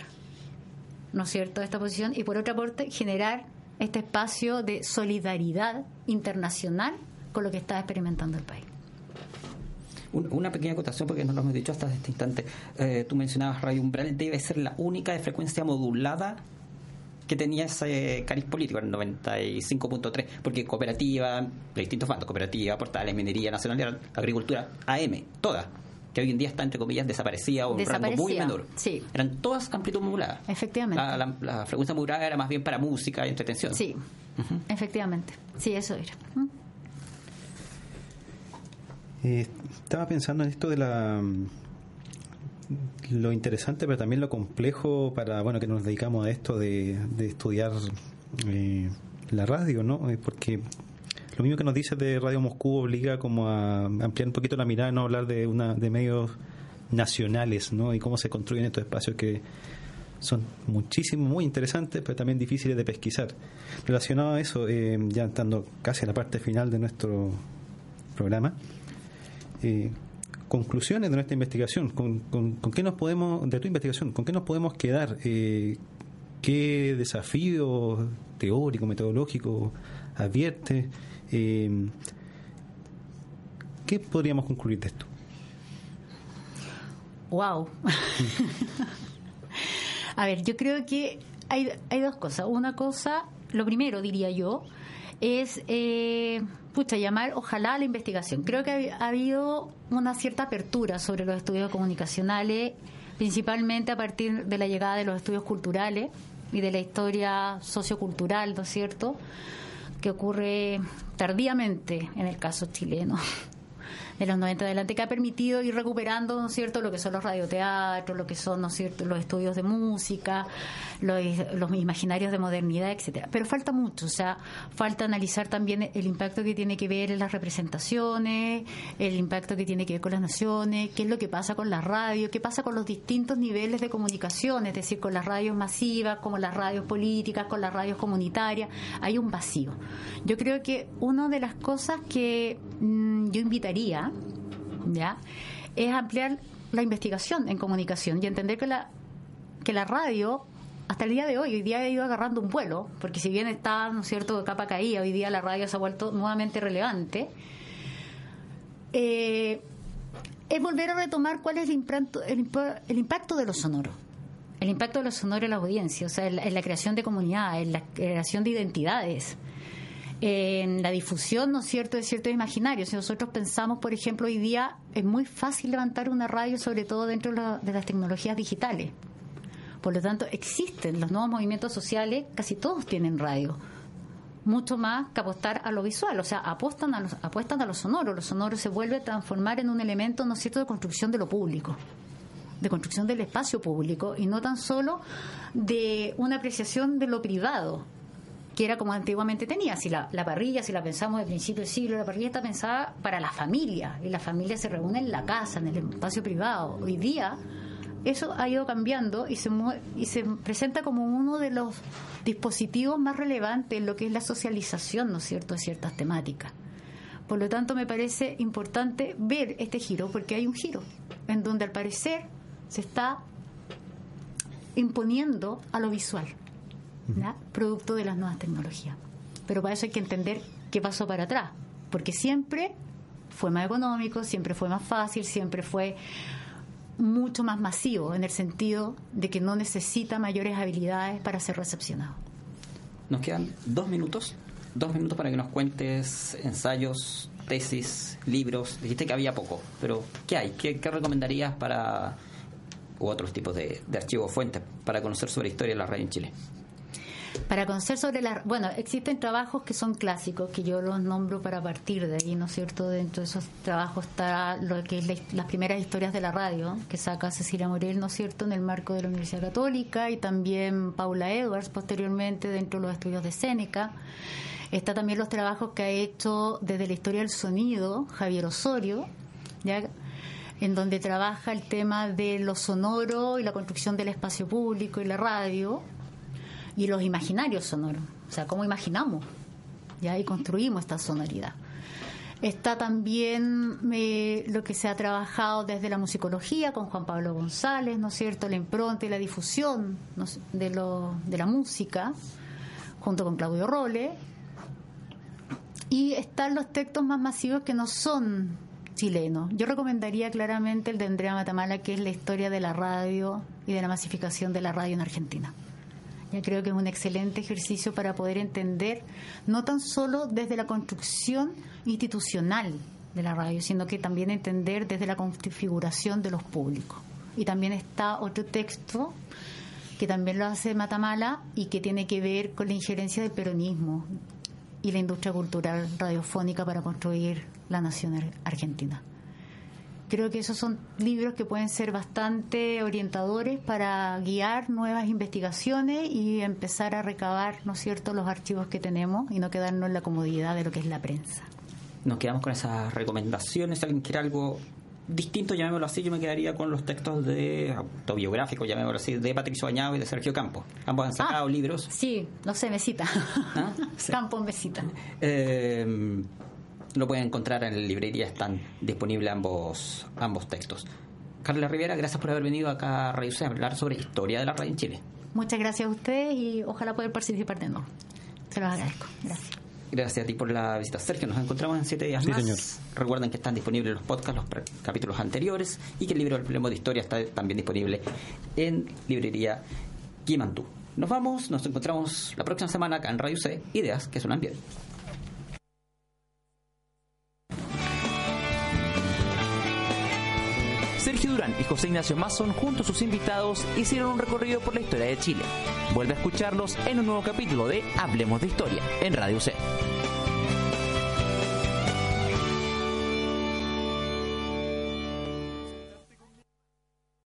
¿no es cierto?, esta posición y por otra parte generar este espacio de solidaridad internacional con lo que está experimentando el país. Un- Una pequeña acotación, porque no lo hemos dicho hasta este instante. Eh, tú mencionabas Radio Umbral, debe ser la única de frecuencia modulada que tenía ese cariz político, el 95.3, porque cooperativa, de distintos bandos, cooperativa, portales, minería nacional, agricultura, AM, todas, que hoy en día está, entre comillas, desaparecida o un rango muy menor. sí. Eran todas amplitud modulada. Efectivamente. La, la- la frecuencia modulada era más bien para música y entretención. Sí, efectivamente. Sí, eso era. Eh, estaba pensando en esto de la mm, lo interesante pero también lo complejo para bueno que nos dedicamos a esto de, estudiar eh, la radio no Eh, porque lo mismo que nos dice de Radio Moscú obliga como a ampliar un poquito la mirada no hablar de una de medios nacionales no y cómo se construyen estos espacios que son muchísimo, muy interesantes, pero también difíciles de pesquisar. Relacionado a eso, eh, ya estando casi a la parte final de nuestro programa, eh, conclusiones de nuestra investigación, con, qué nos podemos, de tu investigación, con qué nos podemos quedar, Eh, qué desafíos teóricos, metodológicos advierte, Eh, qué podríamos concluir de esto. Wow. A ver, yo creo que hay, hay dos cosas. Una cosa, lo primero diría yo, es, eh, pucha, llamar ojalá a la investigación. Creo que ha, ha habido una cierta apertura sobre los estudios comunicacionales, principalmente a partir de la llegada de los estudios culturales y de la historia sociocultural, ¿no es cierto?, que ocurre tardíamente en el caso chileno. De los 90 adelante que ha permitido ir recuperando, ¿no es cierto?, lo que son los radioteatros, lo que son, ¿no es cierto?, los estudios de música, los, los imaginarios de modernidad, etcétera. Pero falta mucho, o sea, falta analizar también el impacto que tiene que ver en las representaciones, el impacto que tiene que ver con las naciones, qué es lo que pasa con la radio, qué pasa con los distintos niveles de comunicación, es decir, con las radios masivas, como las radios políticas, con las radios comunitarias, hay un vacío. Yo creo que una de las cosas que mm, yo invitaría, ¿ya? es ampliar la investigación en comunicación y entender que la, que la radio hasta el día de hoy, hoy día ha ido agarrando un vuelo, porque si bien está, ¿no cierto?, de capa caída, hoy día la radio se ha vuelto nuevamente relevante, eh, es volver a retomar cuál es el impacto, el, el impacto de lo sonoro. El impacto de lo sonoro en la audiencia, o sea, en la, creación de comunidades, en la creación de identidades en la difusión, ¿no es cierto?, de ciertos imaginarios. Si nosotros pensamos, por ejemplo, hoy día es muy fácil levantar una radio, sobre todo dentro de las tecnologías digitales. Por lo tanto, existen los nuevos movimientos sociales, casi todos tienen radio. Mucho más que apostar a lo visual, o sea, apuestan a, los, apuestan a lo sonoro. Lo sonoro se vuelve a transformar en un elemento, ¿no es cierto?, de construcción de lo público de construcción del espacio público y no tan solo de una apreciación de lo privado, que era como antiguamente tenía. Si la, parrilla, si la pensamos de principio del siglo, la parrilla está pensada para la familia y la familia se reúne en la casa, en el espacio privado. Hoy día eso ha ido cambiando y se, y se presenta como uno de los dispositivos más relevantes en lo que es la socialización, ¿no es cierto?, de ciertas temáticas. Por lo tanto, me parece importante ver este giro, porque hay un giro, en donde al parecer se está imponiendo a lo visual, producto de las nuevas tecnologías. Pero para eso hay que entender qué pasó para atrás, porque siempre fue más económico, siempre fue más fácil, siempre fue mucho más masivo en el sentido de que no necesita mayores habilidades para ser recepcionado. Nos quedan dos minutos, dos minutos para que nos cuentes ensayos, tesis, libros. Dijiste que había poco, pero ¿qué hay? ¿Qué, recomendarías para u otros tipos de, de archivos fuentes para conocer sobre la historia de la radio en Chile? Para conocer sobre la... Bueno, existen trabajos que son clásicos, que yo los nombro para partir de ahí, ¿no es cierto? Dentro de esos trabajos está lo que es las primeras historias de la radio, que saca Cecilia Morel, ¿no es cierto?, en el marco de la Universidad Católica, y también Paula Edwards, posteriormente, dentro de los estudios de Séneca. Está también los trabajos que ha hecho desde la historia del sonido Javier Osorio, ¿ya? en donde trabaja el tema de lo sonoro y la construcción del espacio público y la radio, y los imaginarios sonoros, o sea, cómo imaginamos, ya y construimos esta sonoridad. Está también eh, lo que se ha trabajado desde la musicología con Juan Pablo González, ¿no es cierto? La impronta y la difusión de, de la música, junto con Claudio Role. Y están los textos más masivos que no son chilenos. Yo recomendaría claramente el de Andrea Matamala, que es la historia de la radio y de la masificación de la radio en Argentina. Ya creo que es un excelente ejercicio para poder entender, no tan solo desde la construcción institucional de la radio, sino que también entender desde la configuración de los públicos. Y también está otro texto que también lo hace Matamala y que tiene que ver con la injerencia del peronismo y la industria cultural radiofónica para construir la nación argentina creo que esos son libros que pueden ser bastante orientadores para guiar nuevas investigaciones y empezar a recabar, ¿no es cierto?, los archivos que tenemos y no quedarnos en la comodidad de lo que es la prensa. Nos quedamos con esas recomendaciones. Si alguien quiere algo distinto, llamémoslo así, yo me quedaría con los textos de autobiográficos, llamémoslo así, de Patricio Bañado y de Sergio Campos. Ambos han sacado ah, libros. Sí, no sé, me cita. ¿Ah? Campos me cita. Eh, lo pueden encontrar en la librería, están disponibles ambos, ambos textos. Carla Rivera, gracias por haber venido acá a Radio a hablar sobre historia de la radio en Chile. Muchas gracias a ustedes y ojalá poder participar de nuevo. Se los agradezco. Gracias. Gracias a ti por la visita, Sergio. Nos encontramos en siete días sí, más. Señor. Recuerden que están disponibles los podcasts, los capítulos anteriores y que el libro del problema de historia está también disponible en librería Kimantú. Nos vamos, nos encontramos la próxima semana acá en Radio C, Ideas que suenan bien. Durán y José Ignacio Mason, junto a sus invitados, hicieron un recorrido por la historia de Chile. Vuelve a escucharlos en un nuevo capítulo de Hablemos de Historia en Radio C.